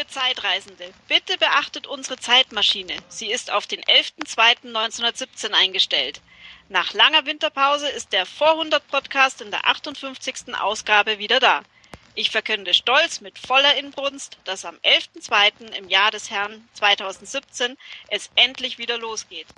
Liebe Zeitreisende, bitte beachtet unsere Zeitmaschine. Sie ist auf den 11.02.1917 eingestellt. Nach langer Winterpause ist der Vorhundert Podcast in der 58. Ausgabe wieder da. Ich verkünde stolz mit voller Inbrunst, dass am 11.02. im Jahr des Herrn 2017 es endlich wieder losgeht.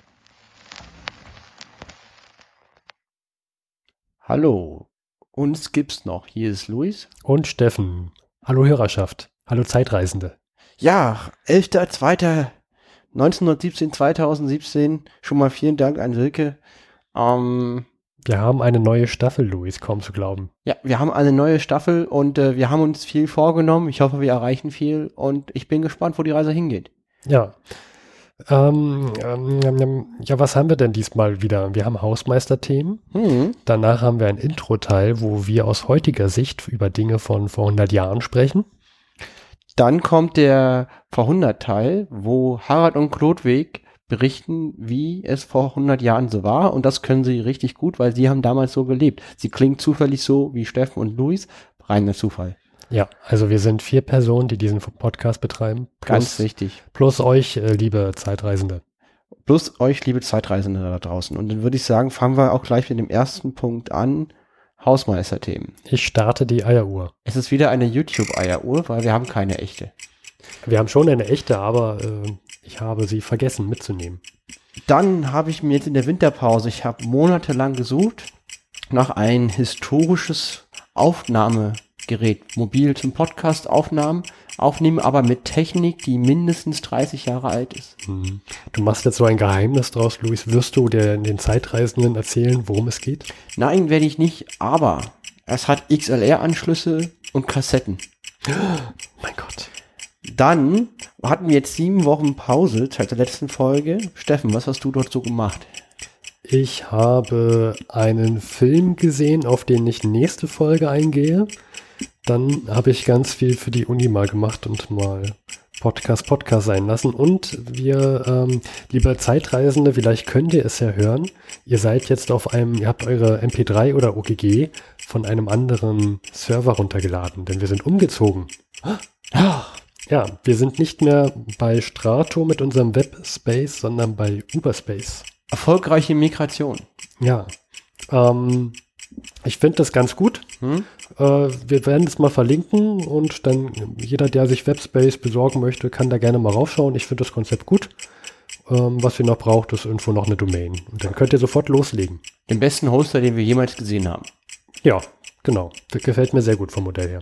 Hallo, uns gibt's noch. Hier ist Luis. Und Steffen. Hallo Hörerschaft. Hallo Zeitreisende. Ja, 11.02.1917, 2017. Schon mal vielen Dank an Silke. Ähm, Wir haben eine neue Staffel, Luis, kaum zu glauben. ja, wir haben eine neue Staffel und äh, wir haben uns viel vorgenommen. Ich hoffe, wir erreichen viel und ich bin gespannt, wo die Reise hingeht. Ja. Ähm, ähm, ähm, ähm, ja, was haben wir denn diesmal wieder? Wir haben Hausmeisterthemen. Hm. Danach haben wir ein Intro-Teil, wo wir aus heutiger Sicht über Dinge von vor 100 Jahren sprechen. Dann kommt der Vorhundert-Teil, wo Harald und Klodwig berichten, wie es vor 100 Jahren so war. Und das können sie richtig gut, weil sie haben damals so gelebt. Sie klingen zufällig so wie Steffen und Luis. Reiner Zufall. Ja, also wir sind vier Personen, die diesen Podcast betreiben. Ganz Plus, wichtig. plus euch, äh, liebe Zeitreisende. Plus euch, liebe Zeitreisende da draußen. Und dann würde ich sagen, fangen wir auch gleich mit dem ersten Punkt an. Hausmeisterthemen. Ich starte die Eieruhr. Es ist wieder eine YouTube-Eieruhr, weil wir haben keine echte. Wir haben schon eine echte, aber äh, ich habe sie vergessen mitzunehmen. Dann habe ich mir jetzt in der Winterpause, ich habe monatelang gesucht nach ein historisches Aufnahmegerät, mobil zum Podcast aufnahmen, aufnehmen, aber mit Technik, die mindestens 30 Jahre alt ist. Hm. Du machst jetzt so ein Geheimnis draus, Luis. Wirst du der, den Zeitreisenden erzählen, worum es geht? Nein, werde ich nicht, aber es hat XLR-Anschlüsse und Kassetten. Mein Gott. Dann hatten wir jetzt sieben Wochen Pause seit der letzten Folge. Steffen, was hast du dort so gemacht? Ich habe einen Film gesehen, auf den ich nächste Folge eingehe. Dann habe ich ganz viel für die Uni mal gemacht und mal Podcast, Podcast sein lassen. Und wir, ähm, liebe Zeitreisende, vielleicht könnt ihr es ja hören. Ihr seid jetzt auf einem, ihr habt eure MP3 oder OGG von einem anderen Server runtergeladen, denn wir sind umgezogen. Ja, wir sind nicht mehr bei Strato mit unserem Webspace, sondern bei Uberspace. Erfolgreiche Migration. Ja, ähm, ich finde das ganz gut. Hm? Äh, wir werden es mal verlinken und dann jeder, der sich Webspace besorgen möchte, kann da gerne mal raufschauen. Ich finde das Konzept gut. Ähm, was ihr noch braucht, ist irgendwo noch eine Domain. Und dann könnt ihr sofort loslegen. Den besten Hoster, den wir jemals gesehen haben. Ja, genau. Das gefällt mir sehr gut vom Modell her.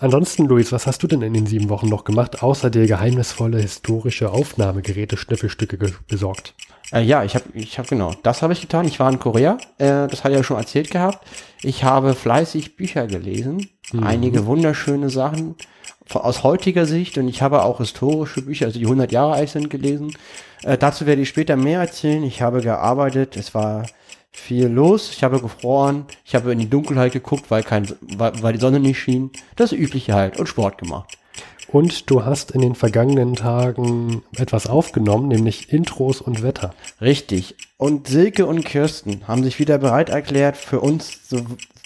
Ansonsten, Luis, was hast du denn in den sieben Wochen noch gemacht, außer dir geheimnisvolle historische Aufnahmegeräte, Schnüffelstücke ge- besorgt? Äh, ja, ich habe, ich habe genau, das habe ich getan. Ich war in Korea, äh, das hatte ich ja schon erzählt gehabt. Ich habe fleißig Bücher gelesen, einige wunderschöne Sachen aus heutiger Sicht und ich habe auch historische Bücher, also die 100 Jahre alt sind, gelesen. Äh, dazu werde ich später mehr erzählen. Ich habe gearbeitet, es war viel los, ich habe gefroren, ich habe in die Dunkelheit geguckt, weil kein, weil, weil die Sonne nicht schien. Das übliche halt und Sport gemacht. Und du hast in den vergangenen Tagen etwas aufgenommen, nämlich Intros und Wetter. Richtig. Und Silke und Kirsten haben sich wieder bereit erklärt, für uns so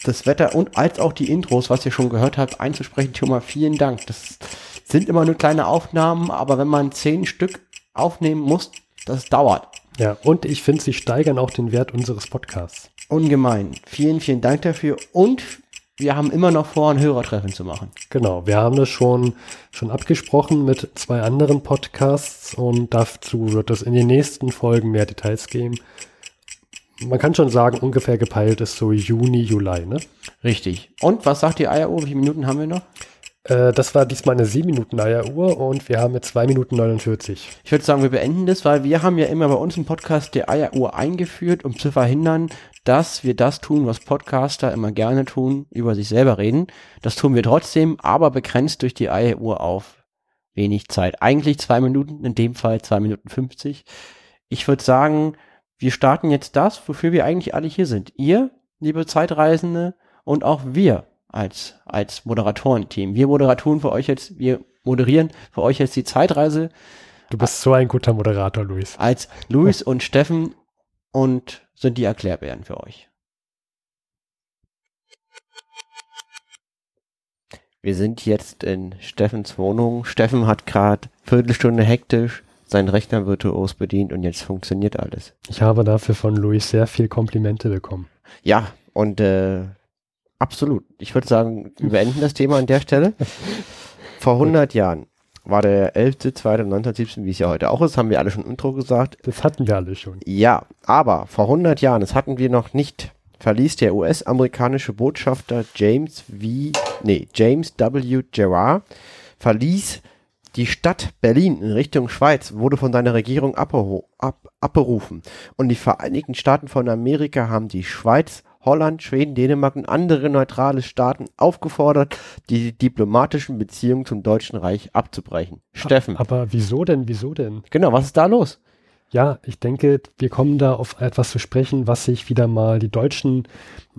das Wetter und als auch die Intros, was ihr schon gehört habt, einzusprechen. Schon mal vielen Dank. Das sind immer nur kleine Aufnahmen, aber wenn man zehn Stück aufnehmen muss, das dauert. Ja, und ich finde, sie steigern auch den Wert unseres Podcasts. Ungemein. Vielen, vielen Dank dafür. Und wir haben immer noch vor, ein Hörertreffen zu machen. Genau, wir haben das schon, schon abgesprochen mit zwei anderen Podcasts und dazu wird es in den nächsten Folgen mehr Details geben. Man kann schon sagen, ungefähr gepeilt ist so Juni, Juli, ne? Richtig. Und was sagt die Eieruhr? Wie viele Minuten haben wir noch? Äh, das war diesmal eine 7 Minuten Eieruhr und wir haben jetzt 2 Minuten 49. Ich würde sagen, wir beenden das, weil wir haben ja immer bei uns im Podcast die Eieruhr eingeführt, um zu verhindern, dass wir das tun, was Podcaster immer gerne tun, über sich selber reden. Das tun wir trotzdem, aber begrenzt durch die Eieruhr auf wenig Zeit. Eigentlich zwei Minuten, in dem Fall zwei Minuten 50. Ich würde sagen, wir starten jetzt das, wofür wir eigentlich alle hier sind. Ihr, liebe Zeitreisende, und auch wir als, als Moderatorenteam. Wir Moderatoren für euch jetzt, wir moderieren für euch jetzt die Zeitreise Du bist so ein guter Moderator, Luis. als Luis und Steffen und sind die Erklärbären für euch. Wir sind jetzt in Steffens Wohnung. Steffen hat gerade Viertelstunde hektisch seinen Rechner virtuos bedient und jetzt funktioniert alles. Ich habe dafür von Luis sehr viel Komplimente bekommen. Ja, und äh, absolut. Ich würde sagen, wir beenden das Thema an der Stelle. Vor 100 Jahren war der 11.2.1917, wie es ja heute auch ist, haben wir alle schon im Intro gesagt. Das hatten wir alle schon. Ja, aber vor 100 Jahren, das hatten wir noch nicht, verließ der US-amerikanische Botschafter James V. Nee, James W. Gerard verließ die Stadt Berlin in Richtung Schweiz, wurde von seiner Regierung abberu ab, abberufen. Und die Vereinigten Staaten von Amerika haben die Schweiz, Holland, Schweden, Dänemark und andere neutrale Staaten aufgefordert, die diplomatischen Beziehungen zum Deutschen Reich abzubrechen. Steffen. Aber wieso denn? Wieso denn? Genau, was ist da los? Ja, ich denke, wir kommen da auf etwas zu sprechen, was sich wieder mal die Deutschen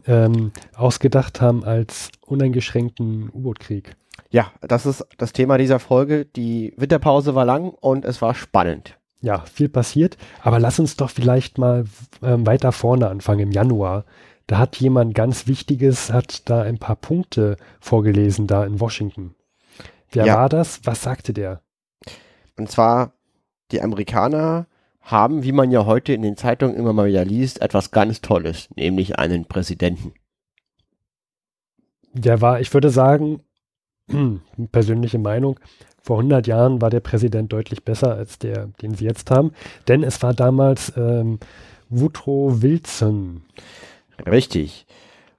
ähm, ausgedacht haben als uneingeschränkten U-Boot-Krieg. Ja, das ist das Thema dieser Folge. Die Winterpause war lang und es war spannend. Ja, viel passiert, aber lass uns doch vielleicht mal ähm, weiter vorne anfangen im Januar. Da hat jemand ganz Wichtiges, hat da ein paar Punkte vorgelesen, da in Washington. Wer Ja. war das? Was sagte der? Und zwar, die Amerikaner haben, wie man ja heute in den Zeitungen immer mal wieder liest, etwas ganz Tolles, nämlich einen Präsidenten. Der war, ich würde sagen, persönliche Meinung, vor 100 Jahren war der Präsident deutlich besser als der, den sie jetzt haben, denn es war damals ähm, Woodrow Wilson. Richtig.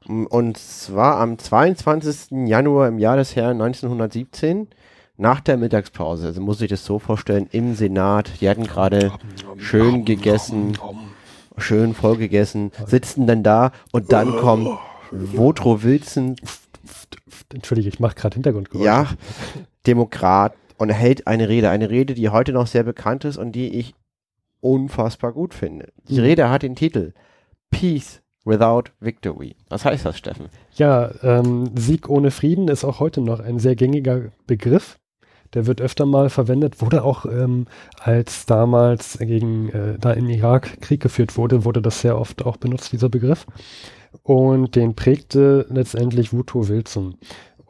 Und zwar am 22. Januar im Jahr des Herrn 1917, nach der Mittagspause. Also muss ich das so vorstellen, im Senat, die hatten gerade schön gegessen, schön voll gegessen, sitzen dann da und dann kommt Woodrow Wilson, Entschuldige, ich mache gerade Hintergrundgeräusche. ja, Demokrat und hält eine Rede. Eine Rede, die heute noch sehr bekannt ist und die ich unfassbar gut finde. Die Mhm. Rede hat den Titel Peace without Victory. Was heißt das, Steffen? Ja, ähm, Sieg ohne Frieden ist auch heute noch ein sehr gängiger Begriff. Der wird öfter mal verwendet, wurde auch ähm, als damals gegen, äh, da im Irak Krieg geführt wurde, wurde das sehr oft auch benutzt, dieser Begriff. Und den prägte letztendlich Woodrow Wilson.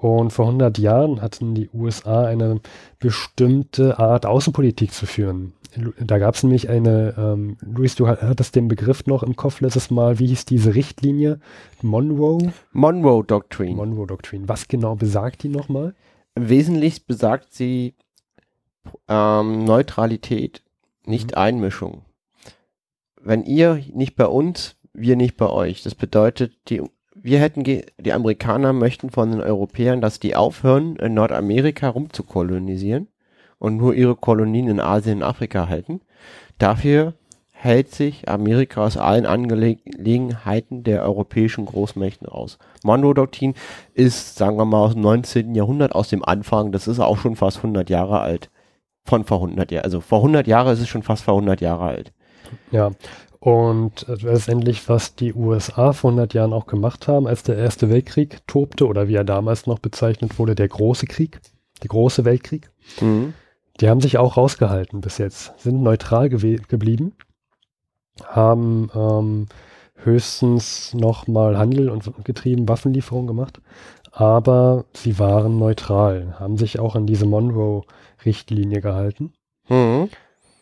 Und vor 100 Jahren hatten die USA eine bestimmte Art Außenpolitik zu führen. Da gab es nämlich eine, ähm, Luis, du ha- hattest den Begriff noch im Kopf letztes Mal, wie hieß diese Richtlinie? Monroe? Monroe Doctrine. Monroe-Doktrin. Was genau besagt die nochmal? Wesentlich besagt sie ähm, Neutralität, nicht Einmischung. Wenn ihr nicht bei uns, wir nicht bei euch. Das bedeutet, die, wir hätten, die Amerikaner möchten von den Europäern, dass die aufhören, in Nordamerika rumzukolonisieren und nur ihre Kolonien in Asien und Afrika halten. Dafür hält sich Amerika aus allen Angelegenheiten der europäischen Großmächten raus. Monroe-Doktrin ist, sagen wir mal, aus dem 19. Jahrhundert, aus dem Anfang, das ist auch schon fast 100 Jahre alt. Von vor 100 Jahren. Also vor 100 Jahren ist es schon fast vor 100 Jahre alt. Ja. Und äh, letztendlich, was die USA vor 100 Jahren auch gemacht haben, als der Erste Weltkrieg tobte, oder wie er damals noch bezeichnet wurde, der Große Krieg, der Große Weltkrieg, Mhm. die haben sich auch rausgehalten bis jetzt, sind neutral geblieben, haben ähm, höchstens nochmal Handel und getrieben, Waffenlieferungen gemacht, aber sie waren neutral, haben sich auch an diese Monroe-Richtlinie gehalten. Mhm.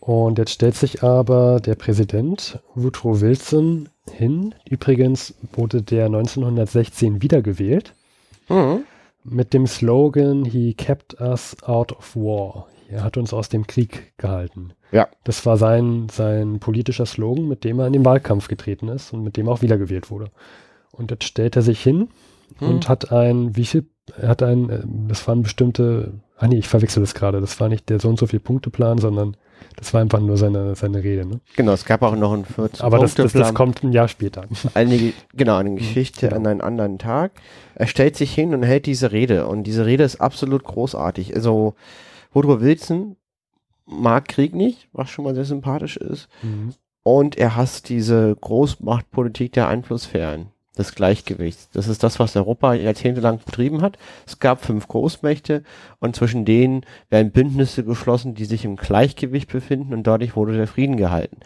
Und jetzt stellt sich aber der Präsident Woodrow Wilson hin. Übrigens wurde der 1916 wiedergewählt Mhm. mit dem Slogan He kept us out of war. Er hat uns aus dem Krieg gehalten. Ja. Das war sein, sein politischer Slogan, mit dem er in den Wahlkampf getreten ist und mit dem er auch wiedergewählt wurde. Und jetzt stellt er sich hin und hat ein, wie viel, er hat ein, äh, das waren bestimmte, ah nee, ich verwechsel das gerade, das war nicht der so und so viel Punkteplan, sondern das war einfach nur seine, seine Rede. Ne? Genau, es gab auch noch einen 14 Aber das, das, das kommt ein Jahr später. eine, genau, eine Geschichte Genau. an einen anderen Tag. Er stellt sich hin und hält diese Rede. Und diese Rede ist absolut großartig. Also, Woodrow Wilson mag Krieg nicht, was schon mal sehr sympathisch ist. Mhm. Und er hasst diese Großmachtpolitik der Einflusssphären, des Gleichgewichts. Das ist das, was Europa jahrzehntelang betrieben hat. Es gab fünf Großmächte und zwischen denen werden Bündnisse geschlossen, die sich im Gleichgewicht befinden und dadurch wurde der Frieden gehalten.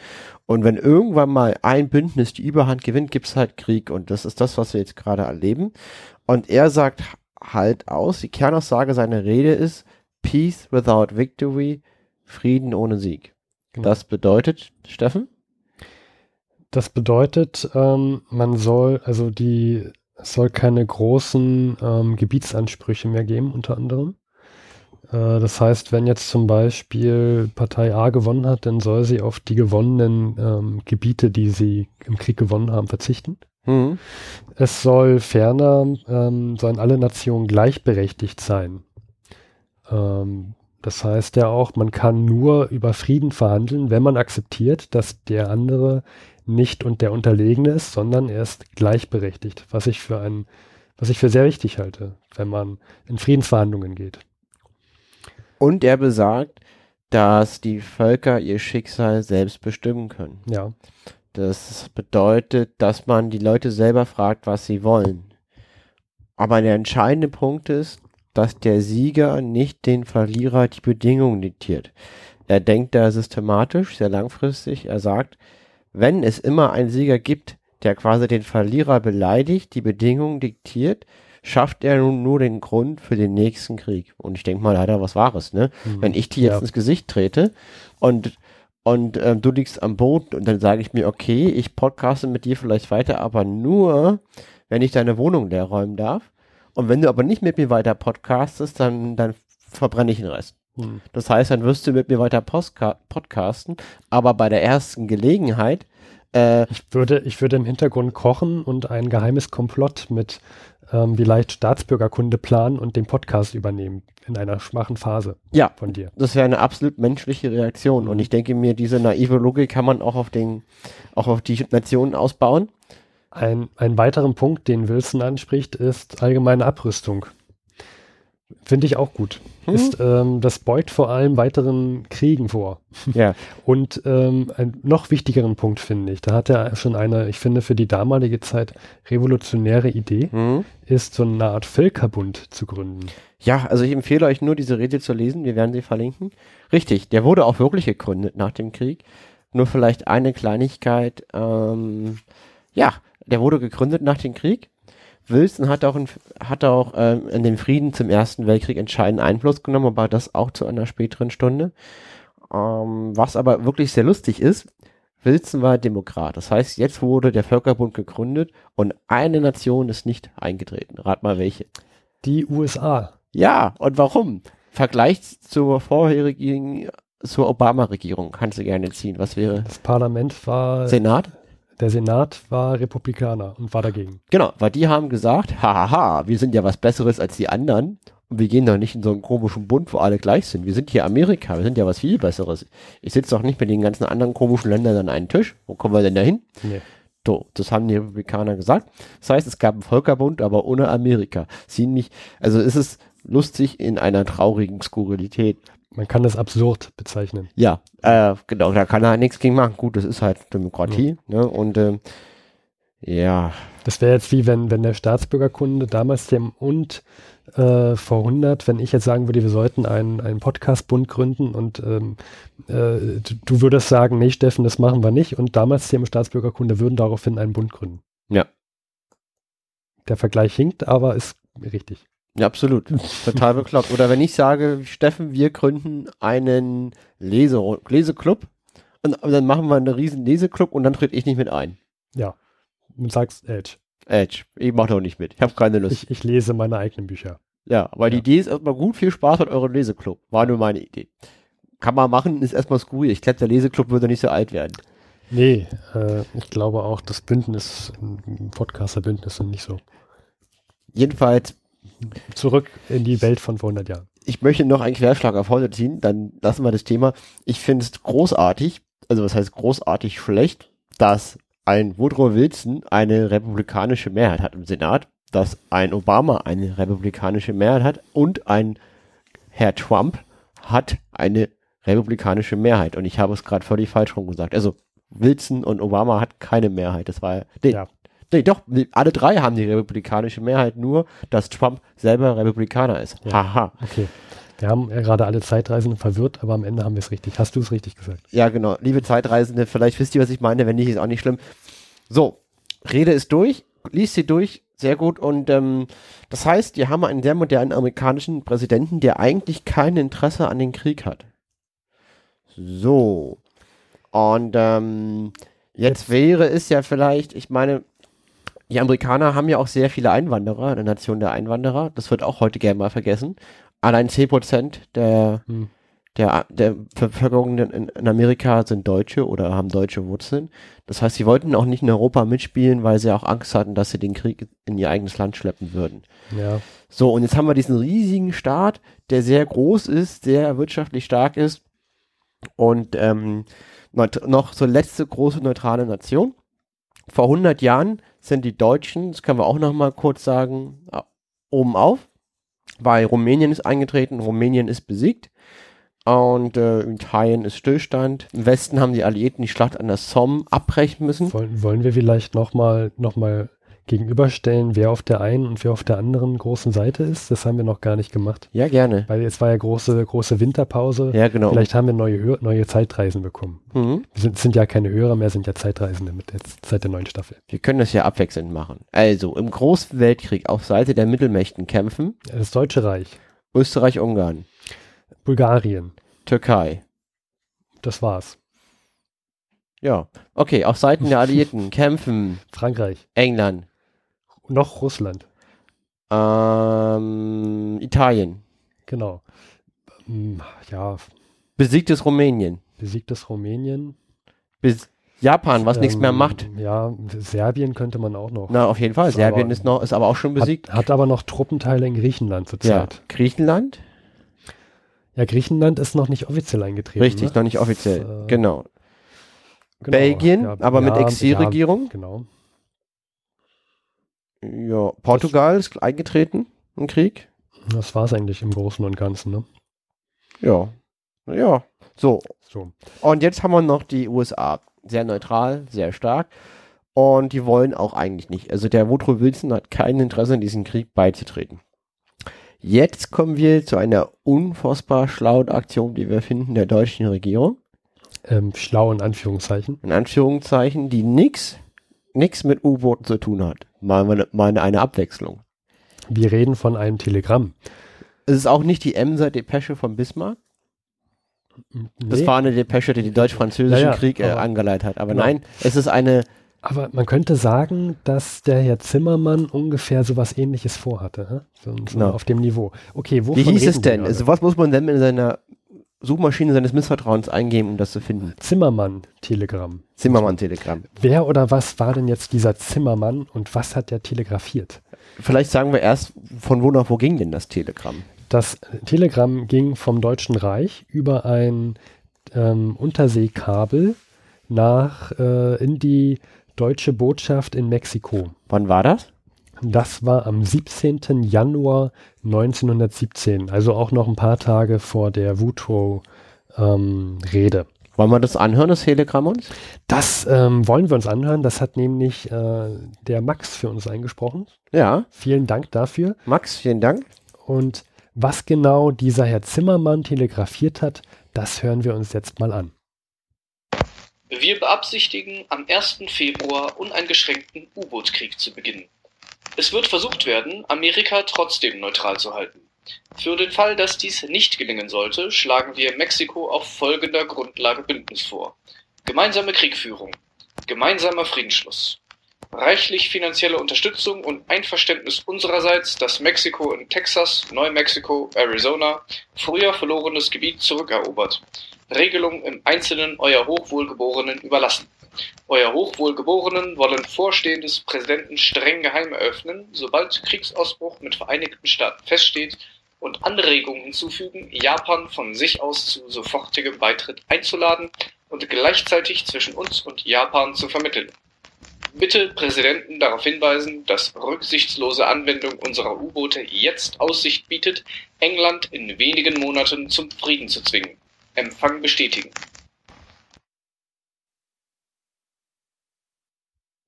Und wenn irgendwann mal ein Bündnis die Überhand gewinnt, gibt es halt Krieg und das ist das, was wir jetzt gerade erleben. Und er sagt halt aus. Die Kernaussage seiner Rede ist Peace without victory, Frieden ohne Sieg. Genau. Das bedeutet, Steffen? Das bedeutet, ähm, man soll, also die, es soll keine großen ähm, Gebietsansprüche mehr geben, unter anderem. Äh, das heißt, wenn jetzt zum Beispiel Partei A gewonnen hat, dann soll sie auf die gewonnenen ähm, Gebiete, die sie im Krieg gewonnen haben, verzichten. Mhm. Es soll ferner, ähm, sollen alle Nationen gleichberechtigt sein. Ähm, das heißt ja auch, man kann nur über Frieden verhandeln, wenn man akzeptiert, dass der andere nicht und der Unterlegene ist, sondern er ist gleichberechtigt, was ich für ein, was ich für sehr wichtig halte, wenn man in Friedensverhandlungen geht. Und er besagt, dass die Völker ihr Schicksal selbst bestimmen können. Ja, Das bedeutet, dass man die Leute selber fragt, was sie wollen. Aber der entscheidende Punkt ist, dass der Sieger nicht den Verlierer die Bedingungen diktiert. Er denkt da systematisch, sehr langfristig. Er sagt, wenn es immer einen Sieger gibt, der quasi den Verlierer beleidigt, die Bedingungen diktiert, schafft er nun nur den Grund für den nächsten Krieg. Und ich denke mal, da hat er was Wahres, ne? Mhm. Wenn ich dir jetzt Ja. ins Gesicht trete und und ähm, du liegst am Boden und dann sage ich mir, okay, ich podcaste mit dir vielleicht weiter, aber nur, wenn ich deine Wohnung leer räumen darf. Und wenn du aber nicht mit mir weiter podcastest, dann, dann verbrenne ich den Rest. Hm. Das heißt, dann wirst du mit mir weiter postka podcasten, aber bei der ersten Gelegenheit, äh, Ich würde, ich würde im Hintergrund kochen und ein geheimes Komplott mit ähm, vielleicht Staatsbürgerkunde planen und den Podcast übernehmen in einer schwachen Phase ja, von dir. das wäre eine absolut menschliche Reaktion. Und ich denke mir, diese naive Logik kann man auch auf den, auch auf die Nationen ausbauen. Ein, ein weiteren Punkt, den Wilson anspricht, ist allgemeine Abrüstung. Finde ich auch gut. Hm? Ist, ähm, das beugt vor allem weiteren Kriegen vor. Ja, Und ähm, einen noch wichtigeren Punkt finde ich, da hat er schon eine, ich finde, für die damalige Zeit revolutionäre Idee, hm? ist so eine Art Völkerbund zu gründen. Ja, also ich empfehle euch nur, diese Rede zu lesen. Wir werden sie verlinken. Richtig, der wurde auch wirklich gegründet nach dem Krieg. Nur vielleicht eine Kleinigkeit. Ähm, ja, der wurde gegründet nach dem Krieg. Wilson hat auch, in, hat auch ähm, in den Frieden zum Ersten Weltkrieg entscheidenden Einfluss genommen, aber das auch zu einer späteren Stunde. Ähm, was aber wirklich sehr lustig ist, Wilson war Demokrat. Das heißt, jetzt wurde der Völkerbund gegründet und eine Nation ist nicht eingetreten. Rat mal welche. Die USA. Ja, und warum? Vergleich zur vorherigen, zur Obama-Regierung kannst du gerne ziehen. Was wäre Das Parlament war, Senat? Der Senat war Republikaner und war dagegen. Genau, weil die haben gesagt, hahaha, wir sind ja was Besseres als die anderen und wir gehen doch nicht in so einen komischen Bund, wo alle gleich sind. Wir sind hier Amerika, wir sind ja was viel Besseres. Ich sitze doch nicht mit den ganzen anderen komischen Ländern an einen Tisch. Wo kommen wir denn da hin? Nee. So, das haben die Republikaner gesagt. Das heißt, es gab einen Völkerbund, aber ohne Amerika. Ziemlich, also ist es lustig in einer traurigen Skurrilität. Man kann das absurd bezeichnen. Ja, äh, genau, da kann er nichts gegen machen. Gut, das ist halt Demokratie, ne? Und ähm, ja, Das wäre jetzt wie wenn, wenn der Staatsbürgerkunde damals dem und äh, vor 100, wenn ich jetzt sagen würde, wir sollten einen, einen Podcast-Bund gründen und ähm, äh, du, du würdest sagen, nee, Steffen, das machen wir nicht und damals dem Staatsbürgerkunde würden daraufhin einen Bund gründen. Ja. Der Vergleich hinkt, aber ist richtig. Ja, absolut. Total bekloppt. Oder wenn ich sage, Steffen, wir gründen einen Lese Leseklub und, und dann machen wir einen riesen Leseklub und dann trete ich nicht mit ein. Ja. Du sagst Edge. Edge, ich mache doch nicht mit. Ich habe keine Lust. Ich, ich lese meine eigenen Bücher. ja, die Ja. Idee ist erstmal gut. Viel Spaß mit eurem Leseklub. War nur meine Idee. Kann man machen, ist erstmal skurril. Ich glaube, der Leseklub würde nicht so alt werden. Nee, äh, ich glaube auch, das Bündnis, ein Podcaster-Bündnis und nicht so. Jedenfalls Zurück in die Welt von vor 100 Jahren. ich möchte noch einen Querschlag auf heute ziehen, dann lassen wir das Thema. Ich finde es großartig, also was heißt großartig schlecht, dass ein Woodrow Wilson eine republikanische Mehrheit hat im Senat, dass ein Obama eine republikanische Mehrheit hat und ein Herr Trump hat eine republikanische Mehrheit. Und ich habe es gerade völlig falsch rum gesagt. Also Wilson und Obama hat keine Mehrheit. Das war nee, Ja. Nee, doch, alle drei haben die republikanische Mehrheit, nur dass Trump selber Republikaner ist. Ja. Haha. Okay. Wir haben ja gerade alle Zeitreisenden verwirrt, aber am Ende haben wir es richtig. Hast du es richtig gesagt? Ja, genau. Liebe Zeitreisende, vielleicht wisst ihr, was ich meine. Wenn nicht, ist auch nicht schlimm. So, Rede ist durch. Lies sie durch. Sehr gut. Und ähm, das heißt, wir haben einen sehr modernen amerikanischen Präsidenten, der eigentlich kein Interesse an den Krieg hat. So. Und ähm, jetzt, jetzt wäre es ja vielleicht, ich meine, die Amerikaner haben ja auch sehr viele Einwanderer, eine Nation der Einwanderer. Das wird auch heute gerne mal vergessen. Allein 10% der, hm. der, der Bevölkerung in, in, Amerika sind Deutsche oder haben deutsche Wurzeln. Das heißt, sie wollten auch nicht in Europa mitspielen, weil sie auch Angst hatten, dass sie den Krieg in ihr eigenes Land schleppen würden. Ja. So, und jetzt haben wir diesen riesigen Staat, der sehr groß ist, sehr wirtschaftlich stark ist und ähm, noch so letzte große neutrale Nation. Vor 100 Jahren sind die Deutschen, das können wir auch noch mal kurz sagen, oben auf, weil Rumänien ist eingetreten, Rumänien ist besiegt und äh, Italien ist Stillstand. Im Westen haben die Alliierten die Schlacht an der Somme abbrechen müssen. Wollen, wollen wir vielleicht noch mal, noch mal gegenüberstellen, wer auf der einen und wer auf der anderen großen Seite ist? Das haben wir noch gar nicht gemacht. Ja, gerne. Weil jetzt war ja große, große Winterpause. Ja, genau. Vielleicht haben wir neue, neue Zeitreisen bekommen. Mhm. Wir sind, sind, ja keine Hörer mehr, sind ja Zeitreisende mit der, seit der neuen Staffel. Wir können das ja abwechselnd machen. Also, im Großen Weltkrieg auf Seite der Mittelmächten kämpfen. Das Deutsche Reich. Österreich-Ungarn. Bulgarien. Türkei. Das war's. Ja, okay, auf Seiten der Alliierten kämpfen Frankreich, England, noch Russland. Ähm, Italien. Genau. Hm, ja. Besiegtes Rumänien. Besiegtes Rumänien. Bis Japan, was ähm, nichts mehr macht. Ja, Serbien könnte man auch noch. Na, auf jeden Fall. Ist Serbien aber, ist noch, ist aber auch schon besiegt. Hat, hat aber noch Truppenteile in Griechenland zurzeit. Ja. Griechenland? Ja, Griechenland ist noch nicht offiziell eingetreten. Richtig, ne? noch nicht offiziell. Das, äh, genau. genau. Belgien, ja, aber ja, mit Exilregierung. Ja, genau. Ja, Portugal ist eingetreten im Krieg. Das war es eigentlich im Großen und Ganzen, ne? Ja. Ja. So. so. Und jetzt haben wir noch die USA. Sehr neutral, sehr stark. Und die wollen auch eigentlich nicht. Also der Woodrow Wilson hat kein Interesse in diesen Krieg beizutreten. Jetzt kommen wir zu einer unfassbar schlauen Aktion, die wir finden, der deutschen Regierung. Ähm, schlau in Anführungszeichen. In Anführungszeichen, die nichts mit U-Booten zu tun hat mal, mal eine Abwechslung. Wir reden von einem Telegramm. Es ist auch nicht die Emser-Depesche von Bismarck. Nee. Das war eine Depesche, die den deutsch-französischen ja, ja, Krieg äh, angeleitet hat. Aber genau. nein, es ist eine. Aber man könnte sagen, dass der Herr Zimmermann ungefähr so was ähnliches vorhatte. So, so genau. auf dem Niveau. Okay, wovon Wie hieß es denn? Also was muss man denn in seiner Suchmaschine seines Missvertrauens eingeben, um das zu finden. Zimmermann-Telegramm. Zimmermann-Telegramm. Wer oder was war denn jetzt dieser Zimmermann und was hat der telegrafiert? Vielleicht sagen wir erst, von wo nach wo ging denn das Telegramm? Das Telegramm ging vom Deutschen Reich über ein ähm, Unterseekabel nach äh, in die deutsche Botschaft in Mexiko. Wann war das? Das war am 17. Januar 1917, also auch noch ein paar Tage vor der Woodrow-Rede. Ähm, wollen wir das anhören, das Telegramm uns? Das ähm, wollen wir uns anhören. Das hat nämlich äh, der Max für uns eingesprochen. Ja. Vielen Dank dafür. Max, vielen Dank. Und was genau dieser Herr Zimmermann telegrafiert hat, das hören wir uns jetzt mal an. Wir beabsichtigen, am 1. Februar uneingeschränkten U-Boot-Krieg zu beginnen. Es wird versucht werden, Amerika trotzdem neutral zu halten. Für den Fall, dass dies nicht gelingen sollte, schlagen wir Mexiko auf folgender Grundlage Bündnis vor. Gemeinsame Kriegführung, gemeinsamer Friedensschluss, reichlich finanzielle Unterstützung und Einverständnis unsererseits, dass Mexiko in Texas, Neumexiko, Arizona früher verlorenes Gebiet zurückerobert. Regelung im Einzelnen euer Hochwohlgeborenen überlassen. Euer Hochwohlgeborenen wollen Vorstehendes Präsidenten streng geheim eröffnen, sobald Kriegsausbruch mit Vereinigten Staaten feststeht und Anregungen hinzufügen, Japan von sich aus zu sofortigem Beitritt einzuladen und gleichzeitig zwischen uns und Japan zu vermitteln. Bitte Präsidenten darauf hinweisen, dass rücksichtslose Anwendung unserer U-Boote jetzt Aussicht bietet, England in wenigen Monaten zum Frieden zu zwingen. Empfang bestätigen.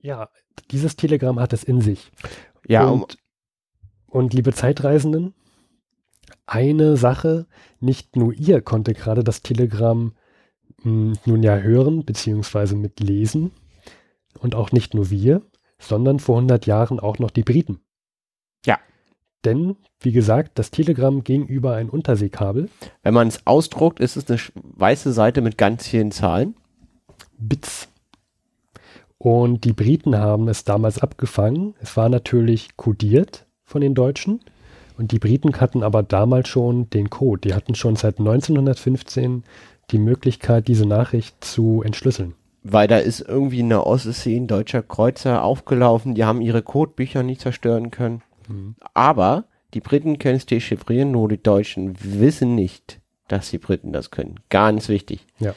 Ja, dieses Telegramm hat es in sich. Ja, und, und liebe Zeitreisenden, eine Sache, nicht nur ihr konnte gerade das Telegramm mh, hm, nun ja hören, beziehungsweise mitlesen, und auch nicht nur wir, sondern vor 100 Jahren auch noch die Briten. Ja. Denn, wie gesagt, das Telegramm ging über ein Unterseekabel. Wenn man es ausdruckt, ist es eine weiße Seite mit ganz vielen Zahlen. Bits. Und die Briten haben es damals abgefangen. Es war natürlich kodiert von den Deutschen. Und die Briten hatten aber damals schon den Code. Die hatten schon seit 1915 die Möglichkeit, diese Nachricht zu entschlüsseln. Weil da ist irgendwie in der Ostsee ein deutscher Kreuzer aufgelaufen, die haben ihre Codebücher nicht zerstören können. Mhm. Aber die Briten können es dechiffrieren, nur die Deutschen wissen nicht, dass die Briten das können. Ganz wichtig. Ja.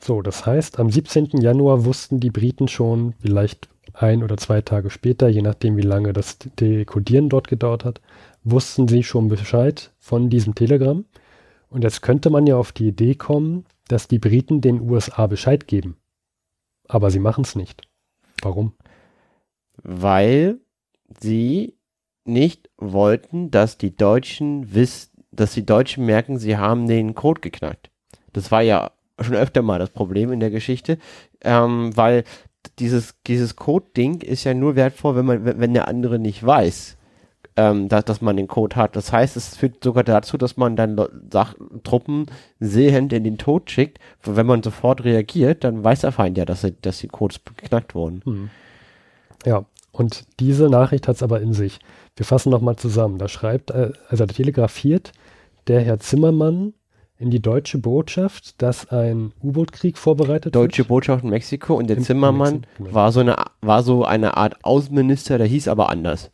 So, das heißt, am 17. Januar wussten die Briten schon, vielleicht ein oder zwei Tage später, je nachdem wie lange das Dekodieren dort gedauert hat, wussten sie schon Bescheid von diesem Telegramm. Und jetzt könnte man ja auf die Idee kommen, dass die Briten den USA Bescheid geben. Aber sie machen es nicht. Warum? Weil sie nicht wollten, dass die Deutschen wissen, dass die Deutschen merken, sie haben den Code geknackt. Das war ja schon öfter mal das Problem in der Geschichte, ähm, weil dieses, dieses Code-Ding ist ja nur wertvoll, wenn man, wenn der andere nicht weiß, ähm, dass, dass man den Code hat. Das heißt, es führt sogar dazu, dass man dann Sach Truppen sehend in den Tod schickt. Wenn man sofort reagiert, dann weiß der Feind ja, dass, er, dass die Codes geknackt wurden. Hm. Ja, und diese Nachricht hat es aber in sich. Wir fassen nochmal zusammen. Da schreibt, äh, also telegrafiert der Herr Zimmermann in die deutsche Botschaft, dass ein U-Boot-Krieg vorbereitet Deutsche wird. Botschaft in Mexiko und der in Zimmermann genau. war, so eine, war so eine Art Außenminister, der hieß aber anders.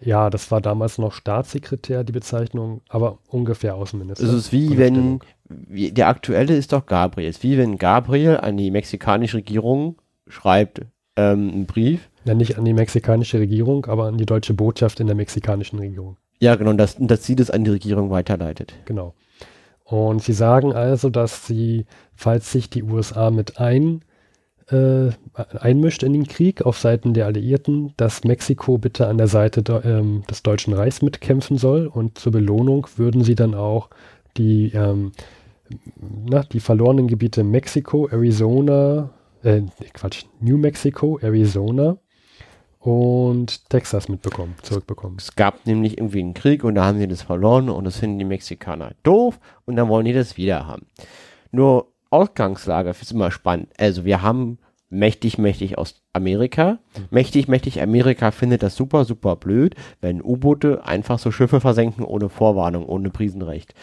Ja, das war damals noch Staatssekretär, die Bezeichnung, aber ungefähr Außenminister. Es ist wie wenn, wie, der aktuelle ist doch Gabriel. Es ist wie wenn Gabriel an die mexikanische Regierung schreibt ähm, einen Brief. Ja, nicht an die mexikanische Regierung, aber an die deutsche Botschaft in der mexikanischen Regierung. Ja, genau, dass, dass sie das an die Regierung weiterleitet. Genau. Und sie sagen also, dass sie, falls sich die USA mit ein, äh, einmischt in den Krieg auf Seiten der Alliierten, dass Mexiko bitte an der Seite de, ähm, des Deutschen Reichs mitkämpfen soll. Und zur Belohnung würden sie dann auch die, ähm, na, die verlorenen Gebiete Mexiko, Arizona, äh, Quatsch, New Mexico, Arizona und Texas mitbekommen, zurückbekommen. Es gab nämlich irgendwie einen Krieg und da haben sie das verloren und das finden die Mexikaner doof und dann wollen die das wieder haben. Nur Ausgangslage ist immer spannend. Also wir haben mächtig, mächtig aus Amerika. Mhm. Mächtig, mächtig Amerika findet das super, super blöd, wenn U-Boote einfach so Schiffe versenken ohne Vorwarnung, ohne Prisenrecht.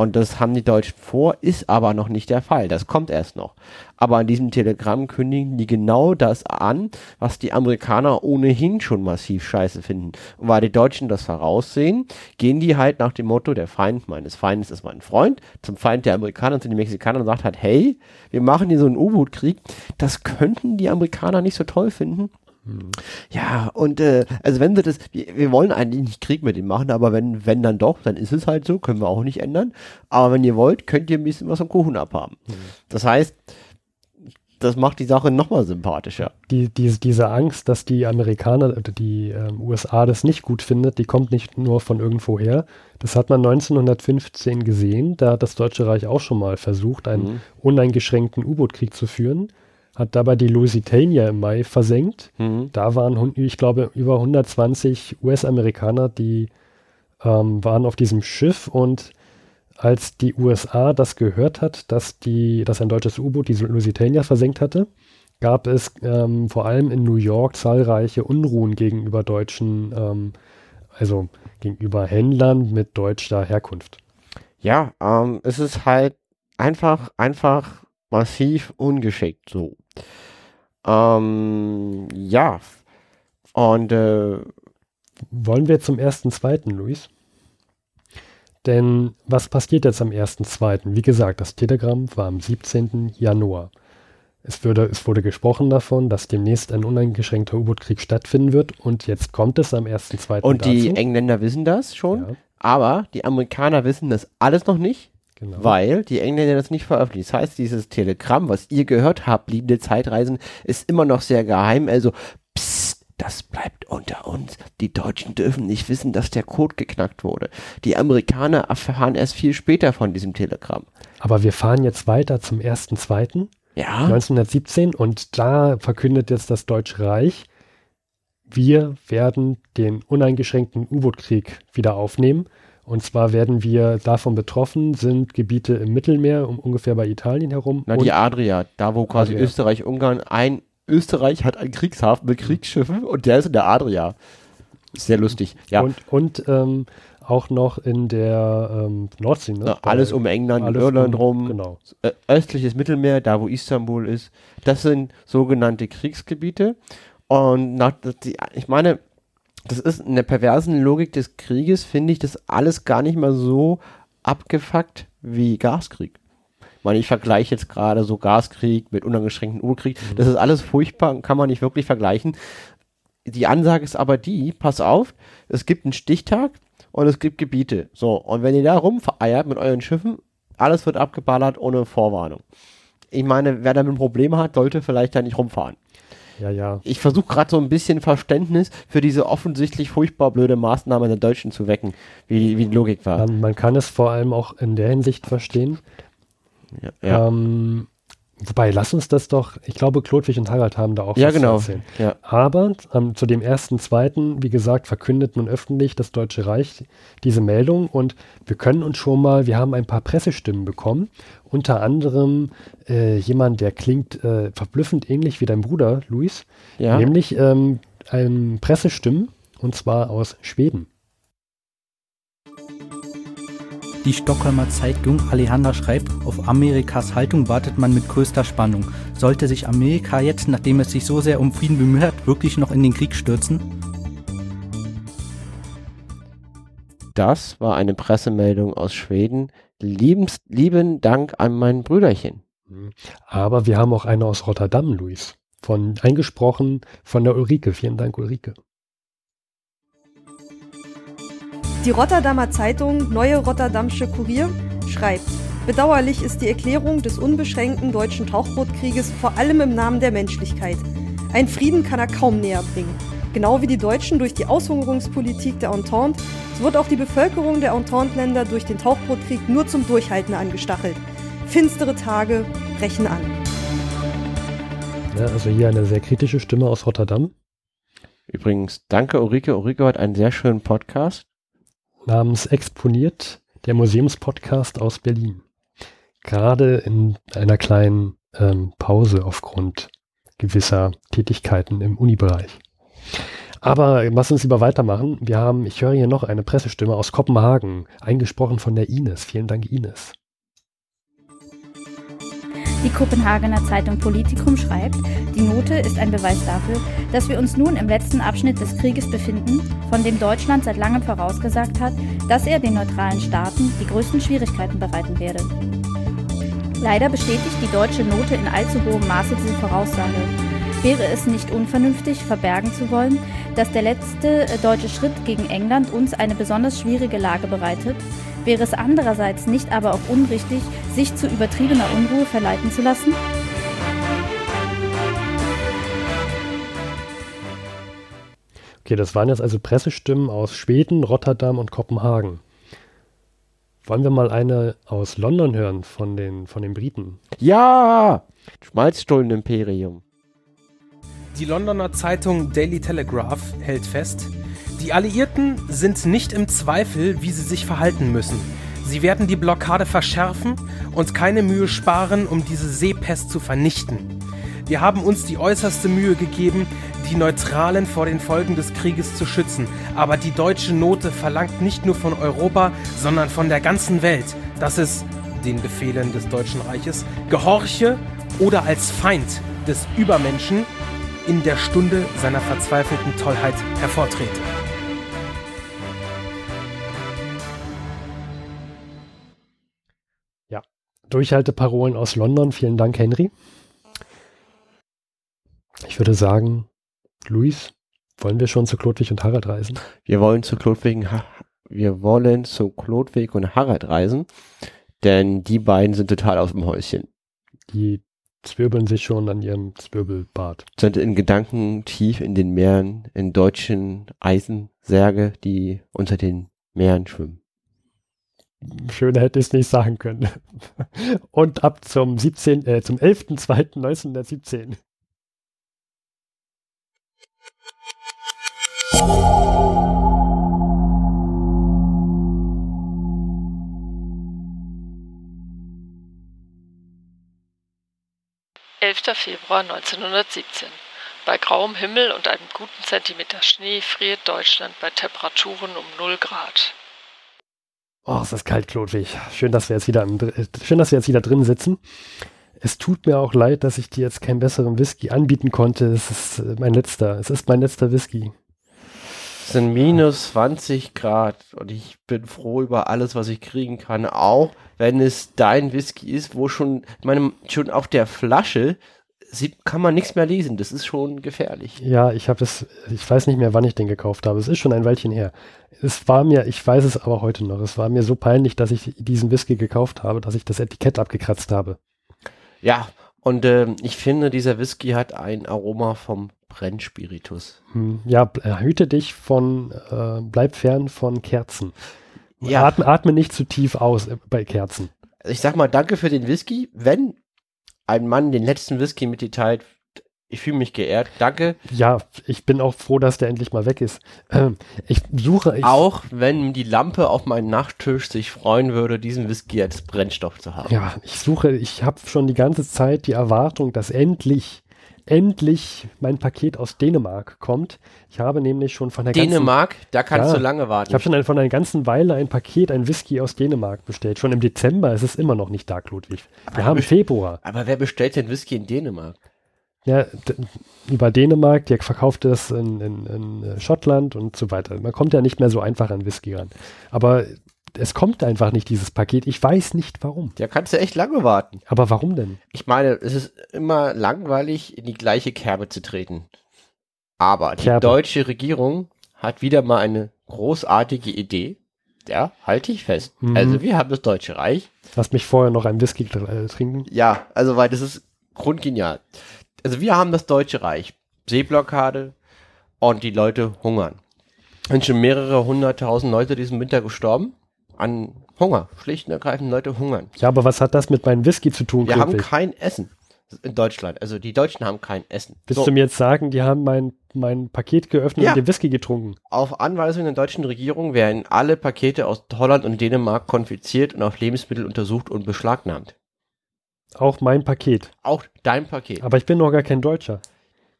Und das haben die Deutschen vor, ist aber noch nicht der Fall. Das kommt erst noch. Aber an diesem Telegramm kündigen die genau das an, was die Amerikaner ohnehin schon massiv scheiße finden. Und weil die Deutschen das voraussehen, gehen die halt nach dem Motto, der Feind meines Feindes ist mein Freund, zum Feind der Amerikaner und zu den Mexikanern und sagt halt, hey, wir machen hier so einen U-Boot-Krieg. Das könnten die Amerikaner nicht so toll finden. Mhm. Ja, und äh, also wenn wir das, wir, wir, wollen eigentlich nicht Krieg mit ihm machen, aber wenn, wenn dann doch, dann ist es halt so, können wir auch nicht ändern. Aber wenn ihr wollt, könnt ihr ein bisschen was vom Kuchen abhaben. Mhm. Das heißt, das macht die Sache nochmal sympathischer. Die, die, diese Angst, dass die Amerikaner oder die ähm, USA das nicht gut findet, die kommt nicht nur von irgendwoher. Das hat man 1915 gesehen. Da hat das Deutsche Reich auch schon mal versucht, einen mhm. uneingeschränkten U-Boot-Krieg zu führen hat dabei die Lusitania im Mai versenkt. Mhm. Da waren, ich glaube, über 120 US-Amerikaner, die ähm, waren auf diesem Schiff und als die USA das gehört hat, dass, die, dass ein deutsches U-Boot die Lusitania versenkt hatte, gab es ähm, vor allem in New York zahlreiche Unruhen gegenüber deutschen, ähm, also gegenüber Händlern mit deutscher Herkunft. Ja, ähm, es ist halt einfach, einfach massiv ungeschickt so. Ähm, ja. Und äh, wollen wir zum ersten, zweiten, Luis? Denn was passiert jetzt am ersten, zweiten? Wie gesagt, das Telegramm war am 17. Januar. Es, würde, es wurde gesprochen davon, dass demnächst ein uneingeschränkter U-Boot-Krieg stattfinden wird und jetzt kommt es am 1.2. Und die dazu. Engländer wissen das schon, ja. aber die Amerikaner wissen das alles noch nicht Genau. Weil die Engländer das nicht veröffentlichen. Das heißt, dieses Telegramm, was ihr gehört habt, liebende Zeitreisen, ist immer noch sehr geheim. Also, psst, das bleibt unter uns. Die Deutschen dürfen nicht wissen, dass der Code geknackt wurde. Die Amerikaner erfahren erst viel später von diesem Telegramm. Aber wir fahren jetzt weiter zum 1.2. Ja. 1917 und da verkündet jetzt das Deutsche Reich, wir werden den uneingeschränkten U-Boot-Krieg wieder aufnehmen. Und zwar werden wir davon betroffen, sind Gebiete im Mittelmeer, um ungefähr bei Italien herum. Na, die Adria, da wo quasi Adria. Österreich, Ungarn, ein Österreich hat einen Kriegshafen mit Kriegsschiffen und der ist in der Adria. Sehr lustig. Ja, Und, und ähm, auch noch in der ähm, Nordsee. Ne? na, alles um England, alles Irland um- rum, Genau. östliches Mittelmeer, da wo Istanbul ist. Das sind sogenannte Kriegsgebiete. Und nach, die, ich meine, das ist in der perversen Logik des Krieges, finde ich das alles gar nicht mal so abgefuckt wie Gaskrieg. Ich meine, ich vergleiche jetzt gerade so Gaskrieg mit unangeschränkten Urkrieg. Das ist alles furchtbar und kann man nicht wirklich vergleichen. Die Ansage ist aber die, pass auf, es gibt einen Stichtag und es gibt Gebiete. So, und wenn ihr da rumvereiert mit euren Schiffen, alles wird abgeballert ohne Vorwarnung. Ich meine, wer damit ein Problem hat, sollte vielleicht da nicht rumfahren. Ja, ja. Ich versuche gerade so ein bisschen Verständnis für diese offensichtlich furchtbar blöde Maßnahme der Deutschen zu wecken, wie, wie die Logik war. Man, man kann es vor allem auch in der Hinsicht verstehen. Ja, ja. Ähm, wobei, lass uns das doch, ich glaube, Klodwig und Harald haben da auch ja was zu genau. erzählen. Ja. Aber ähm, zu dem ersten, zweiten, wie gesagt, verkündet nun öffentlich das Deutsche Reich diese Meldung und wir können uns schon mal, wir haben ein paar Pressestimmen bekommen, unter anderem äh, jemand, der klingt äh, verblüffend ähnlich wie dein Bruder, Luis, Ja. nämlich ähm, ein Pressestimmen und zwar aus Schweden. Die Stockholmer Zeitung Alejandra schreibt, auf Amerikas Haltung wartet man mit größter Spannung. Sollte sich Amerika jetzt, nachdem es sich so sehr um Frieden bemüht hat, wirklich noch in den Krieg stürzen? Das war eine Pressemeldung aus Schweden. Liebens, lieben Dank an mein Brüderchen. Aber wir haben auch eine aus Rotterdam, Luis. Von, eingesprochen von der Ulrike. Vielen Dank, Ulrike. Die Rotterdamer Zeitung Neue Rotterdamsche Kurier schreibt, bedauerlich ist die Erklärung des unbeschränkten deutschen Tauchbootkrieges vor allem im Namen der Menschlichkeit. Ein Frieden kann er kaum näher bringen. Genau wie die Deutschen durch die Aushungerungspolitik der Entente, so wird auch die Bevölkerung der Entente-Länder durch den Tauchbootkrieg nur zum Durchhalten angestachelt. Finstere Tage brechen an. Ja, also hier eine sehr kritische Stimme aus Rotterdam Übrigens, danke Ulrike. Ulrike hat einen sehr schönen Podcast. Namens Exponiert, der Museumspodcast aus Berlin. Gerade in einer kleinen ähm, Pause aufgrund gewisser Tätigkeiten im Unibereich. Aber lass uns lieber weitermachen. Wir haben, ich höre hier noch eine Pressestimme aus Kopenhagen, eingesprochen von der Ines. Vielen Dank, Ines. Die Kopenhagener Zeitung Politikum schreibt, die Note ist ein Beweis dafür, dass wir uns nun im letzten Abschnitt des Krieges befinden, von dem Deutschland seit langem vorausgesagt hat, dass er den neutralen Staaten die größten Schwierigkeiten bereiten werde. Leider bestätigt die deutsche Note in allzu hohem Maße diese Voraussage. Wäre es nicht unvernünftig, verbergen zu wollen, dass der letzte äh, deutsche Schritt gegen England uns eine besonders schwierige Lage bereitet? Wäre es andererseits nicht aber auch unrichtig, sich zu übertriebener Unruhe verleiten zu lassen? Okay, das waren jetzt also Pressestimmen aus Schweden, Rotterdam und Kopenhagen. Wollen wir mal eine aus London hören von den, von den Briten? Ja! Schmalzstullen-Imperium. Die Londoner Zeitung Daily Telegraph hält fest, die Alliierten sind nicht im Zweifel, wie sie sich verhalten müssen. Sie werden die Blockade verschärfen und keine Mühe sparen, um diese Seepest zu vernichten. Wir haben uns die äußerste Mühe gegeben, die Neutralen vor den Folgen des Krieges zu schützen. Aber die deutsche Note verlangt nicht nur von Europa, sondern von der ganzen Welt, dass es den Befehlen des Deutschen Reiches gehorche oder als Feind des Übermenschen in der Stunde seiner verzweifelten Tollheit hervortrete. Durchhalteparolen aus London. Vielen Dank, Henry. Ich würde sagen, Luis, wollen wir schon zu Klodwig und Harald reisen? Wir wollen zu Klodwig, und Ha- wir wollen zu Klodwig und Harald reisen, denn die beiden sind total aus dem Häuschen. Die zwirbeln sich schon an ihrem Zwirbelbad. Sind in Gedanken tief in den Meeren, in deutschen Eisensärge, die unter den Meeren schwimmen. Schöner hätte ich es nicht sagen können. Und ab zum 17, äh, zum 11.02.1917. Februar 1917. Bei grauem Himmel und einem guten Zentimeter Schnee friert Deutschland bei Temperaturen um 0 Grad. Oh, es ist kalt, Klodwig. Schön, dass wir jetzt wieder, im, schön, dass wir jetzt wieder drin sitzen. Es tut mir auch leid, dass ich dir jetzt keinen besseren Whisky anbieten konnte. Es ist äh, mein letzter. Es ist mein letzter Whisky. Es sind minus 20 Grad und ich bin froh über alles, was ich kriegen kann, auch wenn es dein Whisky ist, wo schon, ich meine, schon auf der Flasche sieht, kann man nichts mehr lesen. Das ist schon gefährlich. Ja, ich habe es, ich weiß nicht mehr, wann ich den gekauft habe. Es ist schon ein Weilchen her. Es war mir, ich weiß es aber heute noch, es war mir so peinlich, dass ich diesen Whisky gekauft habe, dass ich das Etikett abgekratzt habe. Ja, und äh, ich finde, dieser Whisky hat ein Aroma vom Brennspiritus. Hm, ja, hüte dich von, äh, bleib fern von Kerzen. Ja. Atme, atme nicht zu tief aus äh, bei Kerzen. Ich sag mal, danke für den Whisky. Wenn ein Mann den letzten Whisky mit dir teilt. Ich fühle mich geehrt. Danke. Ja, ich bin auch froh, dass der endlich mal weg ist. Ähm, ich suche. Ich auch wenn die Lampe auf meinem Nachttisch sich freuen würde, diesen Whisky als Brennstoff zu haben. Ja, ich suche. Ich habe schon die ganze Zeit die Erwartung, dass endlich endlich mein Paket aus Dänemark kommt. Ich habe nämlich schon von der Dänemark, ganzen, da kannst ja, du lange warten. Ich habe schon ein, von einer ganzen Weile ein Paket, ein Whisky aus Dänemark bestellt. Schon im Dezember ist es immer noch nicht da, Ludwig. Wir aber haben Februar. Aber wer bestellt denn Whisky in Dänemark? Ja, über Dänemark, der verkauft es in, in, in Schottland und so weiter. Man kommt ja nicht mehr so einfach an Whisky ran. Aber es kommt einfach nicht, dieses Paket. Ich weiß nicht warum. Ja, kannst du echt lange warten. Aber warum denn? Ich meine, es ist immer langweilig, in die gleiche Kerbe zu treten. Aber die Kerbe. deutsche Regierung hat wieder mal eine großartige Idee. Ja, halte ich fest. Mhm. Also wir haben das Deutsche Reich. Lass mich vorher noch ein Whisky äh, trinken. Ja, also weil das ist grundgenial. Also wir haben das Deutsche Reich. Seeblockade und die Leute hungern. sind schon mehrere hunderttausend Leute diesen Winter gestorben an Hunger. Schlicht und ergreifend Leute hungern. Ja, aber was hat das mit meinem Whisky zu tun? Wir haben kein Essen in Deutschland. Also die Deutschen haben kein Essen. Willst so. du mir jetzt sagen, die haben mein, mein Paket geöffnet ja. und den Whisky getrunken? Auf Anweisung der deutschen Regierung werden alle Pakete aus Holland und Dänemark konfiziert und auf Lebensmittel untersucht und beschlagnahmt. Auch mein Paket. Auch dein Paket. Aber ich bin noch gar kein Deutscher.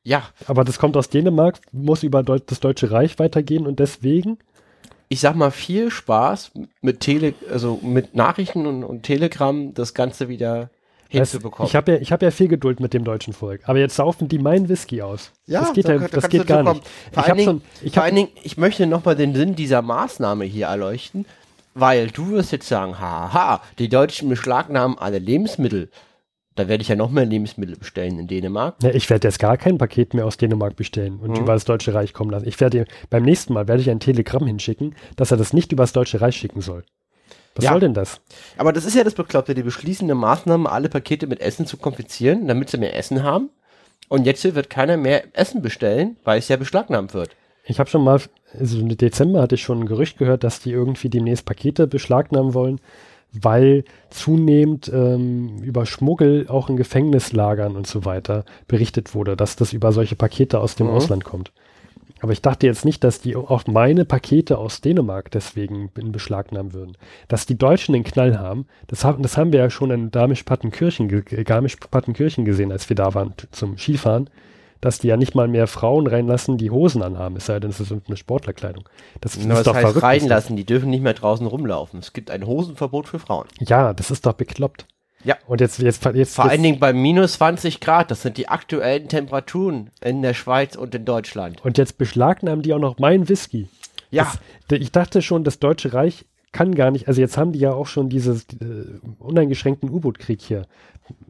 Ja. Aber das kommt aus Dänemark, muss über das Deutsche Reich weitergehen und deswegen ich sag mal, viel Spaß mit Tele, also mit Nachrichten und, und Telegram das Ganze wieder hinzubekommen. Ich habe ja, ich hab ja viel Geduld mit dem deutschen Volk, aber jetzt saufen die meinen Whisky aus. Ja, das geht, da, ja, das geht gar nicht. Vor, allen, Dingen, schon, vor allen Dingen, ich möchte nochmal den Sinn dieser Maßnahme hier erleuchten, weil du wirst jetzt sagen, haha, die Deutschen beschlagnahmen alle Lebensmittel. Da werde ich ja noch mehr Lebensmittel bestellen in Dänemark. Ja, ich werde jetzt gar kein Paket mehr aus Dänemark bestellen und mhm. über das Deutsche Reich kommen lassen. Ich werde beim nächsten Mal werde ich ein Telegramm hinschicken, dass er das nicht über das Deutsche Reich schicken soll. Was ja. soll denn das? Aber das ist ja das Bekloppte, die beschließende Maßnahme, alle Pakete mit Essen zu konfizieren, damit sie mehr Essen haben. Und jetzt wird keiner mehr Essen bestellen, weil es ja beschlagnahmt wird. Ich habe schon mal, also im Dezember hatte ich schon ein Gerücht gehört, dass die irgendwie demnächst Pakete beschlagnahmen wollen weil zunehmend ähm, über Schmuggel auch in Gefängnislagern und so weiter berichtet wurde, dass das über solche Pakete aus dem mhm. Ausland kommt. Aber ich dachte jetzt nicht, dass die auch meine Pakete aus Dänemark deswegen in Beschlag nehmen würden. Dass die Deutschen den Knall haben, das haben, das haben wir ja schon in Garmisch-Partenkirchen Garmisch gesehen, als wir da waren zum Skifahren dass die ja nicht mal mehr Frauen reinlassen, die Hosen anhaben, es sei denn, es ist eine Sportlerkleidung. Das, das ist doch heißt verrückt. reinlassen, die dürfen nicht mehr draußen rumlaufen. Es gibt ein Hosenverbot für Frauen. Ja, das ist doch bekloppt. Ja. Und jetzt, jetzt, jetzt vor jetzt, allen Dingen bei minus 20 Grad, das sind die aktuellen Temperaturen in der Schweiz und in Deutschland. Und jetzt beschlagnahmen die auch noch meinen Whisky. Ja. Das, ich dachte schon, das Deutsche Reich kann gar nicht, also jetzt haben die ja auch schon diesen äh, uneingeschränkten U-Boot-Krieg hier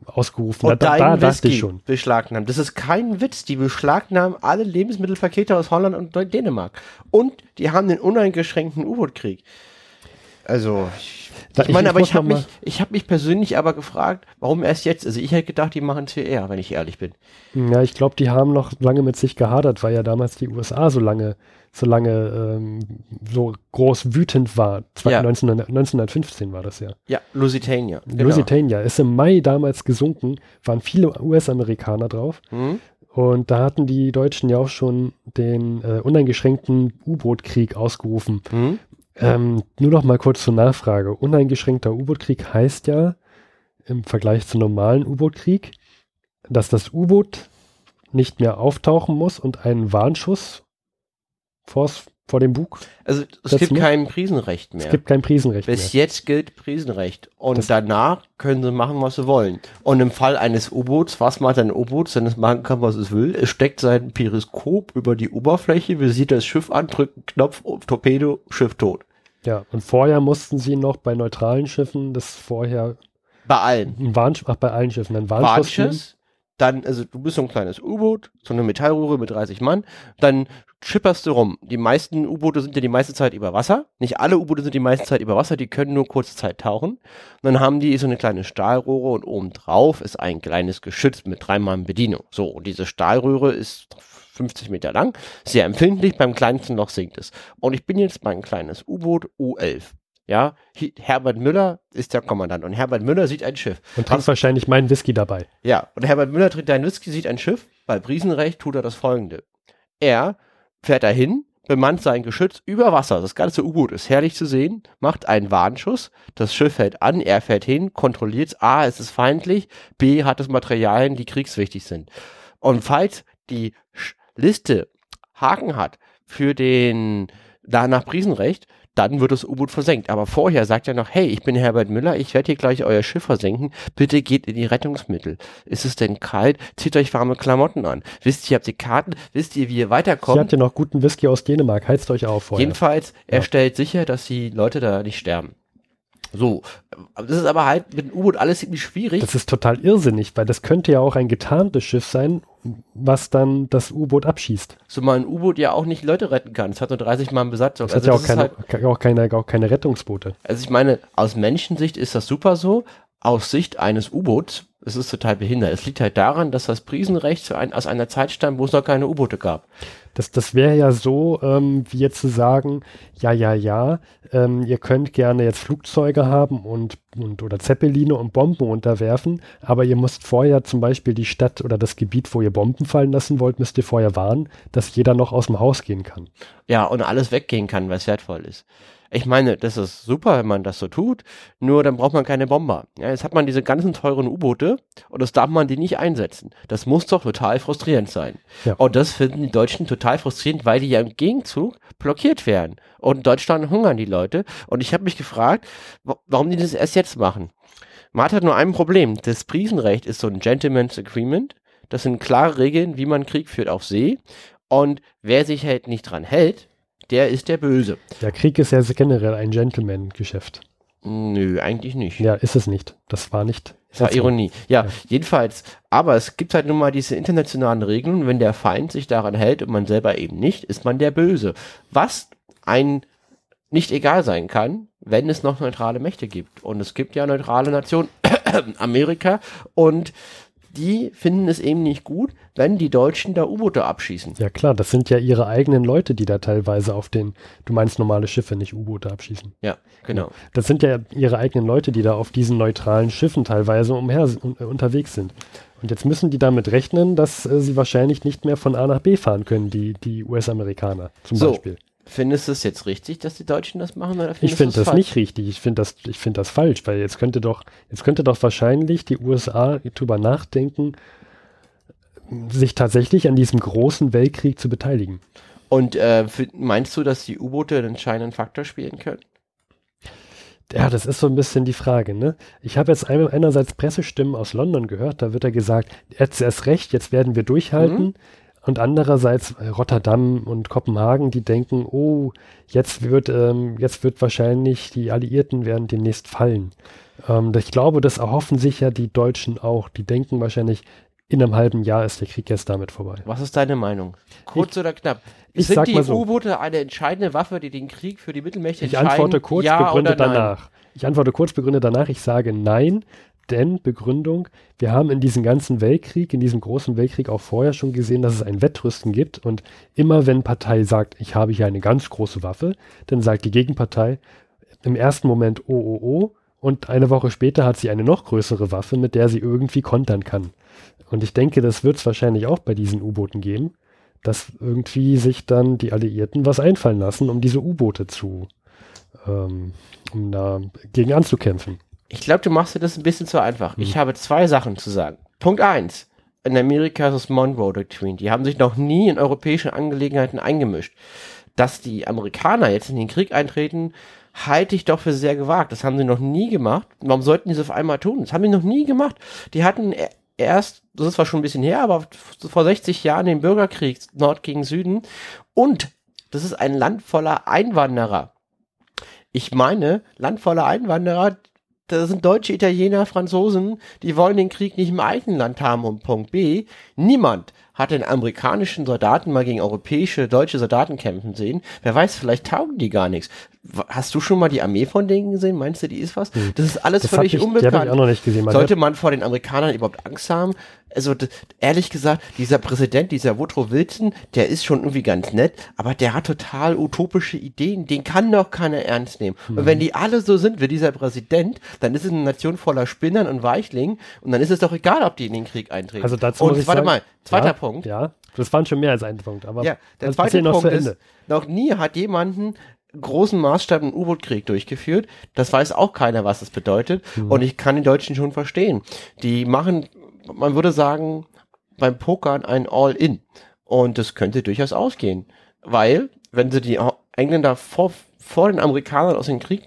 ausgerufen. Und da, da dachte ich schon. Beschlagnahmen. Das ist kein Witz. Die beschlagnahmen alle Lebensmittelpakete aus Holland und Dänemark. Und die haben den uneingeschränkten U-Boot-Krieg. Also, ich, ich meine, ich, aber ich habe mich, ich habe mich persönlich aber gefragt, warum erst jetzt? Also ich hätte gedacht, die machen es viel eher, wenn ich ehrlich bin. Ja, ich glaube, die haben noch lange mit sich gehadert, weil ja damals die USA so lange so lange ähm, so groß wütend war. Ja. 19, 1915 war das ja. Ja, Lusitania. Genau. Lusitania ist im Mai damals gesunken, waren viele US-Amerikaner drauf. Mhm. Und da hatten die Deutschen ja auch schon den äh, uneingeschränkten U-Boot-Krieg ausgerufen. Hm? Ähm, nur noch mal kurz zur Nachfrage. Uneingeschränkter U-Boot-Krieg heißt ja im Vergleich zum normalen U-Boot-Krieg, dass das U-Boot nicht mehr auftauchen muss und einen Warnschuss vors, vor dem Bug. Also es gibt kein Prisenrecht mehr. Es gibt kein Prisenrecht Bis mehr. jetzt gilt Prisenrecht. Und Das- danach können sie machen, was sie wollen. Und im Fall eines U-Boots, was macht ein U-Boot, wenn es machen kann, was es will? Es steckt sein Periskop über die Oberfläche, visiert das Schiff an, drückt einen Knopf, Torpedo, Schiff tot. Ja, und vorher mussten sie noch bei neutralen Schiffen das vorher Bei allen. ein Warnsch ach, bei allen Schiffen ein Warnschuss geben. Dann, also du bist so ein kleines U-Boot, so eine Metallröhre mit 30 Mann, dann schipperst du rum. Die meisten U-Boote sind ja die meiste Zeit über Wasser. Nicht alle U-Boote sind die meiste Zeit über Wasser, die können nur kurze Zeit tauchen. Und dann haben die so eine kleine Stahlröhre und oben drauf ist ein kleines Geschütz mit dreimal Bedienung. So, und diese Stahlröhre ist 50 Meter lang, sehr empfindlich, beim kleinsten Loch sinkt es. Und ich bin jetzt mein kleines U-Boot U11. Ja, Herbert Müller ist der Kommandant und Herbert Müller sieht ein Schiff. Und trinkt wahrscheinlich meinen Whisky dabei. Ja, und Herbert Müller trinkt einen Whisky, sieht ein Schiff. Bei Brisenrecht tut er das folgende. Er fährt dahin, bemannt sein Geschütz über Wasser. Das ganze U-Boot ist herrlich zu sehen, macht einen Warnschuss. Das Schiff hält an, er fährt hin, kontrolliert, A, es ist feindlich, B, hat es Materialien, die kriegswichtig sind. Und falls die Liste Haken hat für den, da nach Brisenrecht, dann wird das U-Boot versenkt. Aber vorher sagt er noch, hey, ich bin Herbert Müller, ich werde hier gleich euer Schiff versenken. Bitte geht in die Rettungsmittel. Ist es denn kalt? Zieht euch warme Klamotten an. Wisst ihr, habt ihr Karten? Wisst ihr, wie ihr Ihr weiterkommt? habt ja noch guten Whisky aus Dänemark. Heizt euch auf vorher. Jedenfalls, er Ja. stellt sicher, dass die Leute da nicht sterben. So, das ist aber halt mit dem U-Boot alles ziemlich schwierig. Das ist total irrsinnig, weil das könnte ja auch ein getarntes Schiff sein, was dann das U-Boot abschießt. Zumal ein U-Boot ja auch nicht Leute retten kann. Es hat nur 30 Mann Besatzung. Das hat ja auch keine, halt, auch, keine, auch keine Rettungsboote. also ich meine, aus Menschensicht ist das super so. Aus Sicht eines U-Boots ist es total behindert. Es liegt halt daran, dass das Prisenrecht ein, aus einer Zeit stammt, wo es noch keine U-Boote gab. Das, das wäre ja so, ähm, wie jetzt zu sagen, ja, ja, ja, ähm, ihr könnt gerne jetzt Flugzeuge haben und, und oder Zeppeline und Bomben unterwerfen, aber ihr müsst vorher zum Beispiel die Stadt oder das Gebiet, wo ihr Bomben fallen lassen wollt, müsst ihr vorher warnen, dass jeder noch aus dem Haus gehen kann. Ja, und alles weggehen kann, weil es wertvoll ist. Ich meine, das ist super, wenn man das so tut, nur dann braucht man keine Bomber. Ja, jetzt hat man diese ganzen teuren U-Boote und das darf man die nicht einsetzen. Das muss doch total frustrierend sein. Ja. Und das finden die Deutschen total frustrierend, weil die ja im Gegenzug blockiert werden. Und in Deutschland hungern die Leute. Und ich habe mich gefragt, wa- warum die das erst jetzt machen. Man hat nur ein Problem. Das Prisenrecht ist so ein Gentleman's Agreement. Das sind klare Regeln, wie man Krieg führt auf See. Und wer sich halt nicht dran hält, der ist der Böse. Ja, Krieg ist ja generell ein Gentleman-Geschäft. Nö, eigentlich nicht. Ja, ist es nicht. Das war nicht. Das war. Ironie. Ja, Ja. jedenfalls. Aber es gibt halt nun mal diese internationalen Regeln. Wenn der Feind sich daran hält und man selber eben nicht, ist man der Böse. Was ein nicht egal sein kann, wenn es noch neutrale Mächte gibt. Und es gibt ja neutrale Nationen, Amerika, und die finden es eben nicht gut, wenn die Deutschen da U-Boote abschießen. Ja klar, das sind ja ihre eigenen Leute, die da teilweise auf den, du meinst normale Schiffe, nicht U-Boote abschießen. Ja, genau. Das sind ja ihre eigenen Leute, die da auf diesen neutralen Schiffen teilweise umher un, unterwegs sind. Und jetzt müssen die damit rechnen, dass äh, sie wahrscheinlich nicht mehr von A nach B fahren können, die, die US-Amerikaner zum So, Beispiel. Findest du es jetzt richtig, dass die Deutschen das machen? Oder Ich finde das falsch? nicht richtig. Ich finde das, ich finde das falsch, weil jetzt könnte doch, jetzt könnte doch wahrscheinlich die USA drüber nachdenken, sich tatsächlich an diesem großen Weltkrieg zu beteiligen. Und äh, meinst du, dass die U-Boote einen entscheidenden Faktor spielen können? Ja, das ist so ein bisschen die Frage, ne? Ich habe jetzt ein, einerseits Pressestimmen aus London gehört, da wird ja gesagt, jetzt erst recht, jetzt werden wir durchhalten. Mhm. Und andererseits äh, Rotterdam und Kopenhagen, die denken, oh, jetzt wird, ähm, jetzt wird wahrscheinlich die Alliierten werden demnächst fallen. Ähm, ich glaube, das erhoffen sich ja die Deutschen auch. Die denken wahrscheinlich, in einem halben Jahr ist der Krieg jetzt damit vorbei. Was ist deine Meinung? Kurz oder knapp? ich Sind sag die so. U-Boote eine entscheidende Waffe, die den Krieg für die Mittelmächte Ich entscheiden? antworte kurz ja nein? danach. Ich antworte kurz begründet danach. Ich sage nein, denn Begründung, wir haben in diesem ganzen Weltkrieg, in diesem großen Weltkrieg auch vorher schon gesehen, dass es ein Wettrüsten gibt und immer wenn Partei sagt, ich habe hier eine ganz große Waffe, dann sagt die Gegenpartei im ersten Moment oh oh oh und eine Woche später hat sie eine noch größere Waffe, mit der sie irgendwie kontern kann. Und ich denke, das wird es wahrscheinlich auch bei diesen U-Booten geben, dass irgendwie sich dann die Alliierten was einfallen lassen, um diese U-Boote zu, ähm, um da gegen anzukämpfen. Ich glaube, du machst dir das ein bisschen zu einfach. Hm. Ich habe zwei Sachen zu sagen. Punkt eins. In Amerika ist es Monroe Doctrine. Die haben sich noch nie in europäische Angelegenheiten eingemischt. Dass die Amerikaner jetzt in den Krieg eintreten, halte ich doch für sehr gewagt. Das haben sie noch nie gemacht. Warum sollten die es auf einmal tun? Das haben die noch nie gemacht. Die hatten e- erst, das ist zwar schon ein bisschen her, aber vor 60 Jahren den Bürgerkrieg Nord gegen Süden. Und das ist ein Land voller Einwanderer. Ich meine, Land voller Einwanderer, das sind Deutsche, Italiener, Franzosen, die wollen den Krieg nicht im eigenen Land haben. Und Punkt B, niemand hat den amerikanischen Soldaten mal gegen europäische, deutsche Soldaten kämpfen sehen. Wer weiß, vielleicht taugen die gar nichts. Hast du schon mal die Armee von denen gesehen? Meinst du, die ist was? Das ist alles Das völlig ich, die unbekannt. ich auch noch nicht gesehen. Man Sollte man vor den Amerikanern überhaupt Angst haben? Also ehrlich gesagt, dieser Präsident, dieser Woodrow Wilson, der ist schon irgendwie ganz nett, aber der hat total utopische Ideen. Den kann doch keiner ernst nehmen. Und Mhm. wenn die alle so sind wie dieser Präsident, dann ist es eine Nation voller Spinnern und Weichlingen und dann ist es doch egal, ob die in den Krieg eintreten. Also dazu und muss ich warte sagen, mal, zweiter ja, Punkt. Ja, das waren schon mehr als ein Punkt, aber Ja, der also zweite Punkt ist, Ende. noch nie hat jemanden großen Maßstab einen U-Boot-Krieg durchgeführt. Das weiß auch keiner, was das bedeutet. Mhm. Und ich kann die Deutschen schon verstehen. Die machen, man würde sagen, beim Pokern ein All-In. Und das könnte durchaus ausgehen. Weil, wenn sie die Engländer vor, vor den Amerikanern aus dem Krieg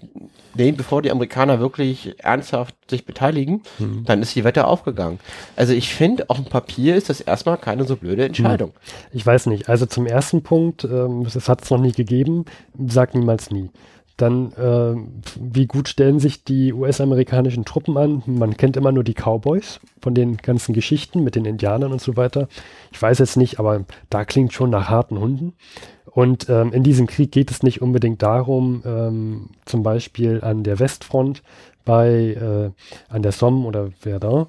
nehmen, bevor die Amerikaner wirklich ernsthaft sich beteiligen, Mhm. dann ist die Wette aufgegangen. Also ich finde, auf dem Papier ist das erstmal keine so blöde Entscheidung. Ich weiß nicht. Also zum ersten Punkt, ähm, das hat es noch nie gegeben, sag niemals nie. Dann, ähm, wie gut stellen sich die US-amerikanischen Truppen an? Man kennt immer nur die Cowboys von den ganzen Geschichten mit den Indianern und so weiter. Ich weiß jetzt nicht, aber da klingt schon nach harten Hunden. Und ähm, in diesem Krieg geht es nicht unbedingt darum, ähm, zum Beispiel an der Westfront bei, äh, an der Somme oder Verdun,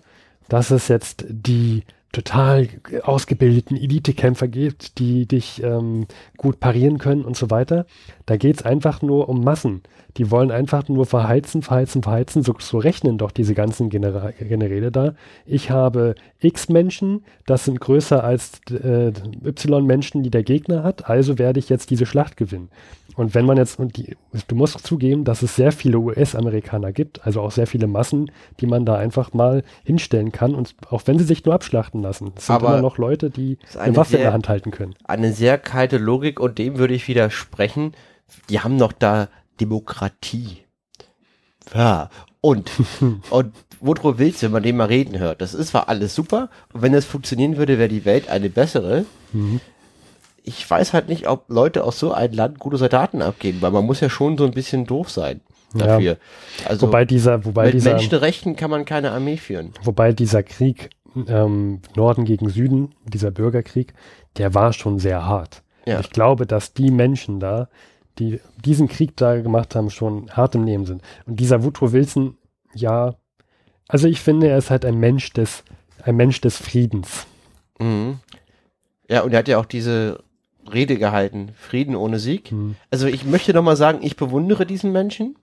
dass es jetzt die total ausgebildeten Elitekämpfer gibt, die dich ähm, gut parieren können und so weiter. Da geht es einfach nur um Massen. Die wollen einfach nur verheizen, verheizen, verheizen. So, so rechnen doch diese ganzen Genera Generäle da. Ich habe x Menschen, das sind größer als äh, y Menschen, die der Gegner hat, also werde ich jetzt diese Schlacht gewinnen. Und wenn man jetzt, und die, du musst zugeben, dass es sehr viele US-Amerikaner gibt, also auch sehr viele Massen, die man da einfach mal hinstellen kann. Und auch wenn sie sich nur abschlachten lassen, es sind Aber immer noch Leute, die eine, eine Waffe in sehr- der Hand halten können. eine sehr kalte Logik und dem würde ich widersprechen. Die haben noch da Demokratie. Ja, und, und Woodrow Wilson, wenn man den mal reden hört, das ist zwar alles super, und wenn das funktionieren würde, wäre die Welt eine bessere. Mhm. Ich weiß halt nicht, ob Leute aus so einem Land gute Soldaten abgeben, weil man muss ja schon so ein bisschen doof sein Ja. dafür. Also wobei dieser, wobei mit dieser, Menschenrechten kann man keine Armee führen. wobei dieser Krieg ähm, Norden gegen Süden, dieser Bürgerkrieg, der war schon sehr hart. Ja. Ich glaube, dass die Menschen da, die diesen Krieg da gemacht haben, schon hart im Leben sind. Und dieser Woodrow Wilson, ja, also ich finde, er ist halt ein Mensch des, ein Mensch des Friedens. Mhm. Ja, und er hat ja auch diese Rede gehalten, Frieden ohne Sieg. Hm. Also ich möchte noch mal sagen, ich bewundere diesen Menschen.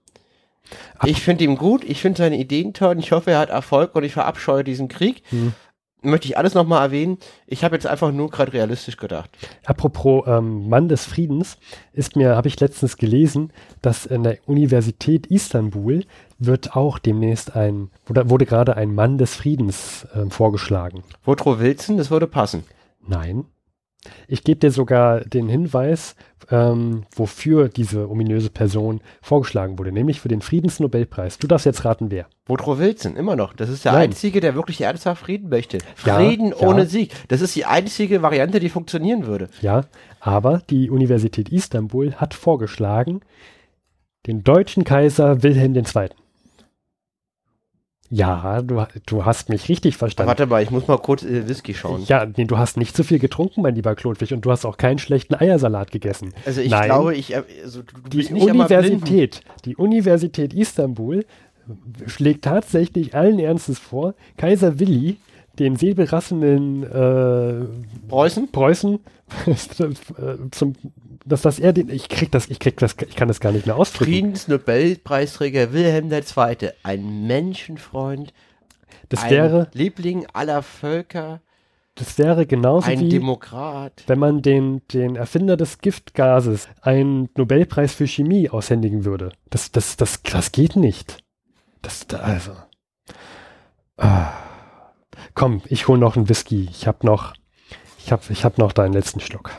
Ich finde ihn gut, ich finde seine Ideen toll, und ich hoffe, er hat Erfolg und ich verabscheue diesen Krieg. Hm. Möchte ich alles noch mal erwähnen. Ich habe jetzt einfach nur gerade realistisch gedacht. Apropos ähm, Mann des Friedens, ist mir, habe ich letztens gelesen, dass in der Universität Istanbul wird auch demnächst ein, oder wurde gerade ein Mann des Friedens ähm, vorgeschlagen. Woodrow Wilson, das würde passen. Nein. Ich gebe dir sogar den Hinweis, ähm, wofür diese ominöse Person vorgeschlagen wurde, nämlich für den Friedensnobelpreis. Du darfst jetzt raten, wer. Woodrow Wilson, immer noch. Das ist der Nein. Einzige, der wirklich ernsthaft Frieden möchte. Ja, Frieden ja. ohne Sieg. Das ist die einzige Variante, die funktionieren würde. Ja, aber die Universität Istanbul hat vorgeschlagen, den deutschen Kaiser Wilhelm II. Ja, du, du hast mich richtig verstanden. Warte mal, ich muss mal kurz äh, Whisky schauen. Ja, nee, du hast nicht so viel getrunken, mein lieber Klodwig, und du hast auch keinen schlechten Eiersalat gegessen. Also ich Nein. glaube, ich, äh, also du, du Die. Universität, die Universität Istanbul schlägt tatsächlich allen Ernstes vor, Kaiser Willi, den säbelrasselnden äh, Preußen? Preußen, zum, dass, dass er den, ich krieg das, ich krieg das, ich kann das gar nicht mehr ausdrücken. Friedensnobelpreisträger Wilhelm II., ein Menschenfreund, Das ein wäre, Liebling aller Völker, das wäre genauso ein wie, Demokrat. wenn man den, den Erfinder des Giftgases einen Nobelpreis für Chemie aushändigen würde. Das, das, das, das geht nicht. Das, da, also. Ah. Komm, ich hol noch einen Whisky. Ich hab noch, ich hab, ich hab noch deinen letzten Schluck.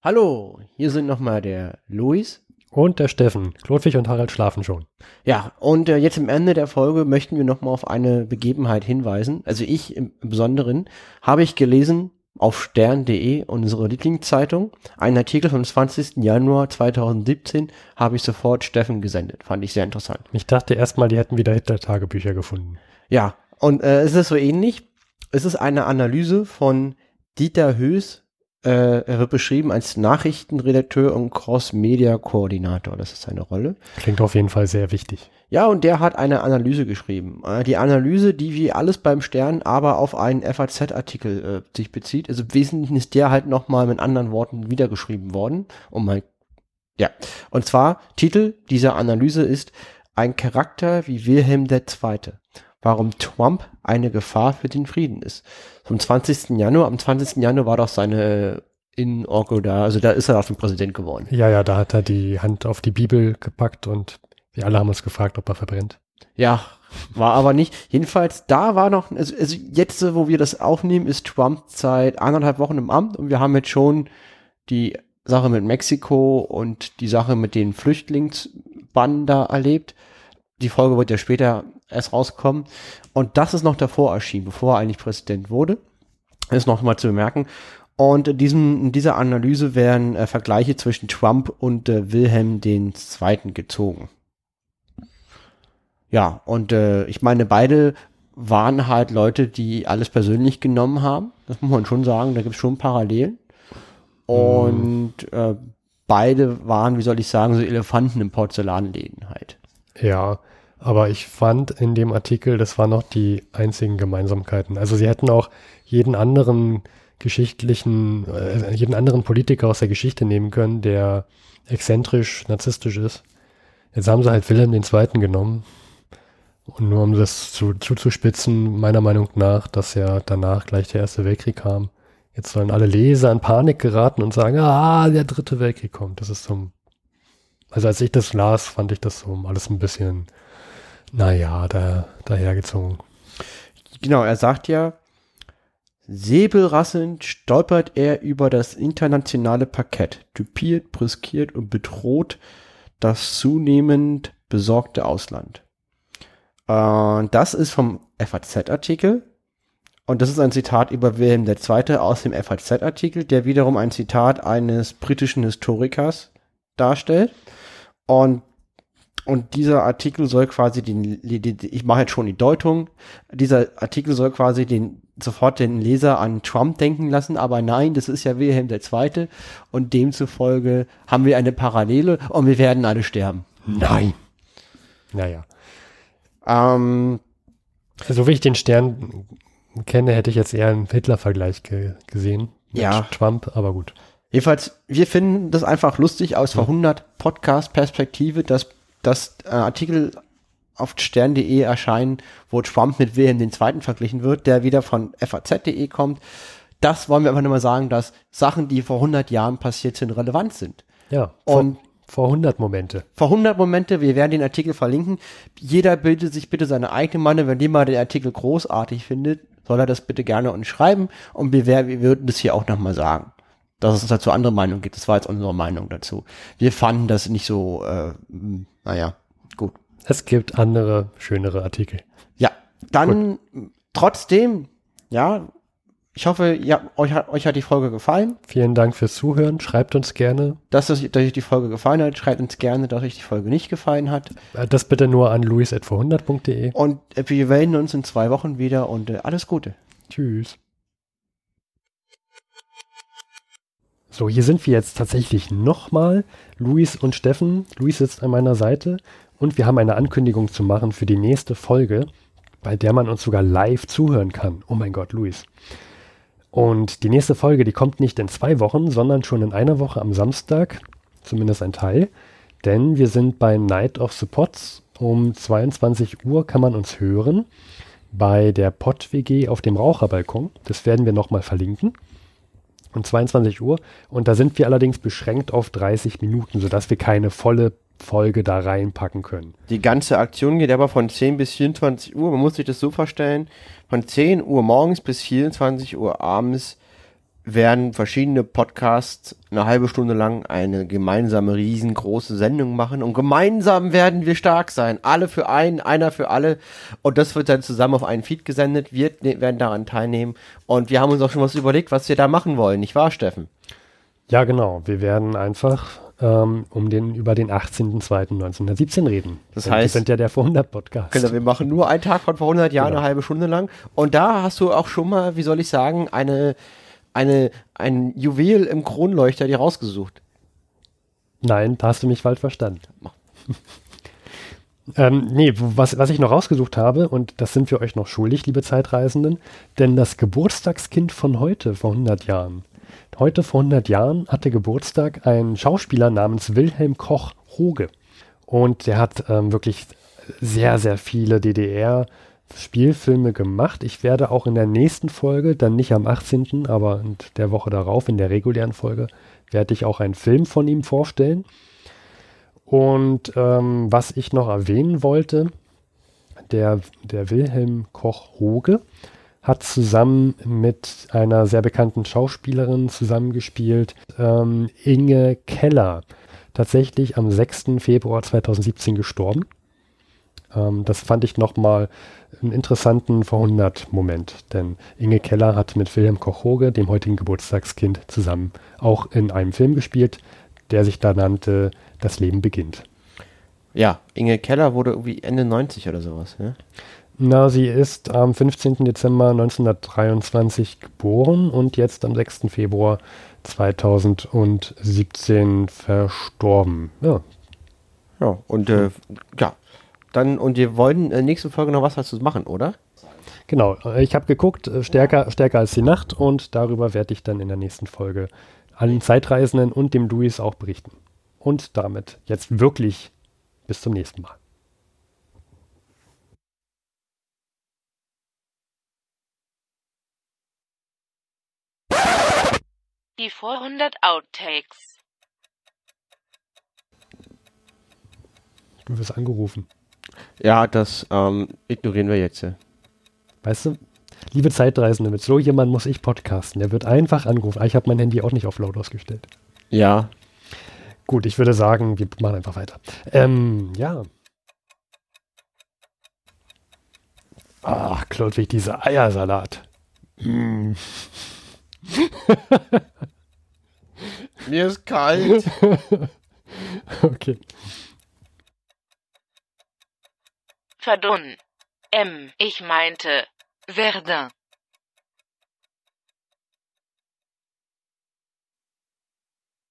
Hallo, hier sind nochmal der Luis. Und der Steffen. Klodwig und Harald schlafen schon. Ja, und äh, jetzt am Ende der Folge möchten wir nochmal auf eine Begebenheit hinweisen. Also ich im Besonderen habe ich gelesen auf stern.de, unsere Lieblingszeitung, einen Artikel vom 20. Januar 2017 habe ich sofort Steffen gesendet. Fand ich sehr interessant. Ich dachte erstmal, die hätten wieder Hitler-Tagebücher gefunden. Ja, und äh, es ist so ähnlich. Es ist eine Analyse von Dieter Höß. Äh, er wird beschrieben als Nachrichtenredakteur und Cross-Media-Koordinator. Das ist seine Rolle. Klingt auf jeden Fall sehr wichtig. Ja, und der hat eine Analyse geschrieben. Äh, Die Analyse, die wie alles beim Stern aber auf einen FAZ-Artikel äh, sich bezieht. Also im Wesentlichen ist der halt nochmal mit anderen Worten wiedergeschrieben worden. Um mal, ja. Und zwar, Titel dieser Analyse ist Ein Charakter wie Wilhelm II. Warum Trump eine Gefahr für den Frieden ist. Vom 20. Januar, am 20. Januar war doch seine Inaugural da, also da ist er auch zum Präsident geworden. Ja, ja, da hat er die Hand auf die Bibel gepackt und wir alle haben uns gefragt, ob er verbrennt. Ja, war aber nicht. Jedenfalls, da war noch, also, also jetzt, wo wir das aufnehmen, ist Trump seit anderthalb Wochen im Amt und wir haben jetzt schon die Sache mit Mexiko und die Sache mit den Flüchtlingsbanden da erlebt. Die Folge wird ja später erst rauskommen. Und das ist noch davor erschienen, bevor er eigentlich Präsident wurde. Ist noch mal zu bemerken. Und in, diesem, in dieser Analyse werden äh, Vergleiche zwischen Trump und äh, Wilhelm II. gezogen. Ja, und äh, ich meine, beide waren halt Leute, die alles persönlich genommen haben. Das muss man schon sagen, da gibt es schon Parallelen. Und äh, beide waren, wie soll ich sagen, so Elefanten im Porzellanläden halt. Ja, aber ich fand in dem Artikel, das waren noch die einzigen Gemeinsamkeiten. Also sie hätten auch jeden anderen geschichtlichen, äh, jeden anderen Politiker aus der Geschichte nehmen können, der exzentrisch, narzisstisch ist. Jetzt haben sie halt Wilhelm II. genommen. Und nur um das zu, zuzuspitzen, meiner Meinung nach, dass ja danach gleich der Erste Weltkrieg kam. Jetzt sollen alle Leser in Panik geraten und sagen, ah, der Dritte Weltkrieg kommt. Das ist so, also als ich das las, fand ich das so alles ein bisschen, naja, da, dahergezogen. Genau, er sagt ja, säbelrasselnd stolpert er über das internationale Parkett, typiert, briskiert und bedroht das zunehmend besorgte Ausland. Äh, das ist vom FAZ-Artikel. Und das ist ein Zitat über Wilhelm II. aus dem FAZ-Artikel, der wiederum ein Zitat eines britischen Historikers darstellt. Und, und dieser Artikel soll quasi den, die, die, ich mache jetzt schon die Deutung, dieser Artikel soll quasi den, sofort den Leser an Trump denken lassen, aber nein, das ist ja Wilhelm II. Und demzufolge haben wir eine Parallele und wir werden alle sterben. Nein. Naja. Ähm, So wie ich den Stern kenne, hätte ich jetzt eher einen Hitler-Vergleich ge gesehen. Mit Ja. Trump, aber gut. Jedenfalls, wir finden das einfach lustig aus Verhundert Podcast-Perspektive, dass dass äh, Artikel auf stern.de erscheinen, wo Trump mit Wilhelm II. verglichen wird, der wieder von faz.de kommt. Das wollen wir einfach nur mal sagen, dass Sachen, die vor 100 Jahren passiert sind, relevant sind. Ja. Vor, Und vor 100 Momente. vor 100 Momente, wir werden den Artikel verlinken. Jeder bildet sich bitte seine eigene Meinung. Wenn jemand den Artikel großartig findet, soll er das bitte gerne uns schreiben. Und wir, wir würden das hier auch nochmal sagen. Dass es dazu andere Meinungen gibt. Das war jetzt unsere Meinung dazu. Wir fanden das nicht so, äh, mh, naja, gut. Es gibt andere, schönere Artikel. Ja, dann trotzdem, ja, ich hoffe, ja, euch, hat, euch hat die Folge gefallen. Vielen Dank fürs Zuhören. Schreibt uns gerne. Dass, es, dass euch die Folge gefallen hat, schreibt uns gerne, dass euch die Folge nicht gefallen hat. Äh, Das bitte nur an luis.vorhundert.de. Und äh, wir melden uns in zwei Wochen wieder und äh, alles Gute. Tschüss. So, hier sind wir jetzt tatsächlich nochmal. Luis und Steffen. Luis sitzt an meiner Seite und wir haben eine Ankündigung zu machen für die nächste Folge, bei der man uns sogar live zuhören kann. Oh mein Gott, Luis. Und die nächste Folge, die kommt nicht in zwei Wochen, sondern schon in einer Woche am Samstag, zumindest ein Teil. Denn wir sind bei Night of the Pots. Um 22 Uhr kann man uns hören bei der Pott WG auf dem Raucherbalkon. Das werden wir nochmal verlinken. Um 22 Uhr. Und da sind wir allerdings beschränkt auf 30 Minuten, sodass wir keine volle Folge da reinpacken können. Die ganze Aktion geht aber von 10 bis 24 Uhr. Man muss sich das so vorstellen, von 10 Uhr morgens bis 24 Uhr abends werden verschiedene Podcasts eine halbe Stunde lang eine gemeinsame riesengroße Sendung machen und gemeinsam werden wir stark sein. Alle für einen, einer für alle und das wird dann zusammen auf einen Feed gesendet. Wir ne, werden daran teilnehmen und wir haben uns auch schon was überlegt, was wir da machen wollen, nicht wahr, Steffen? Ja, genau. Wir werden einfach ähm, um den, über den 18.02.1917 reden. Das Denn heißt- wir sind ja der vor 100 Podcast. Genau, wir machen nur einen Tag von vor 100 Jahren, Genau. eine halbe Stunde lang. Und da hast du auch schon mal, wie soll ich sagen, eine, eine, ein Juwel im Kronleuchter dir rausgesucht. Nein, da hast du mich falsch verstanden. ähm, nee, was, was ich noch rausgesucht habe, und das sind wir euch noch schuldig, liebe Zeitreisenden, denn das Geburtstagskind von heute, vor 100 Jahren. Heute vor 100 Jahren hatte Geburtstag ein Schauspieler namens Wilhelm Koch Hoge. Und der hat ähm, wirklich sehr, sehr viele DDR-Spielfilme gemacht. Ich werde auch in der nächsten Folge, dann nicht am 18., aber in der Woche darauf, in der regulären Folge, werde ich auch einen Film von ihm vorstellen. Und ähm, was ich noch erwähnen wollte, der, der Wilhelm Koch Hoge hat zusammen mit einer sehr bekannten Schauspielerin zusammengespielt, ähm, Inge Keller, tatsächlich am 6. Februar 2017 gestorben. Ähm, das fand ich nochmal einen interessanten Vorhundert-Moment, denn Inge Keller hat mit Wilhelm Koch Hoge, dem heutigen Geburtstagskind, zusammen auch in einem Film gespielt, der sich da nannte Das Leben beginnt. Ja, Inge Keller wurde irgendwie Ende 90 oder sowas. Ne? Na, sie ist am 15. Dezember 1923 geboren und jetzt am 6. Februar 2017 verstorben. Ja, Ja, und äh, ja, dann, und wir wollen äh, nächste Folge noch was dazu machen, oder? genau. Äh, Ich habe geguckt, äh, stärker, stärker als die Nacht und darüber werde ich dann in der nächsten Folge allen Zeitreisenden und dem Luis auch berichten. Und damit jetzt wirklich bis zum nächsten Mal. Die Vorhundert Outtakes. Du wirst angerufen. Ja, das ähm, ignorieren wir jetzt. ja. Weißt du, liebe Zeitreisende, mit so jemand muss ich podcasten. Der wird einfach angerufen. Ah, Ich habe mein Handy auch nicht auf laut ausgestellt. Ja, Gut, ich würde sagen, wir machen einfach weiter. Ähm, ja. Ach, Klodwig, dieser Eiersalat. Mm. mir ist kalt. okay. Verdun. M. Ich meinte Verdun.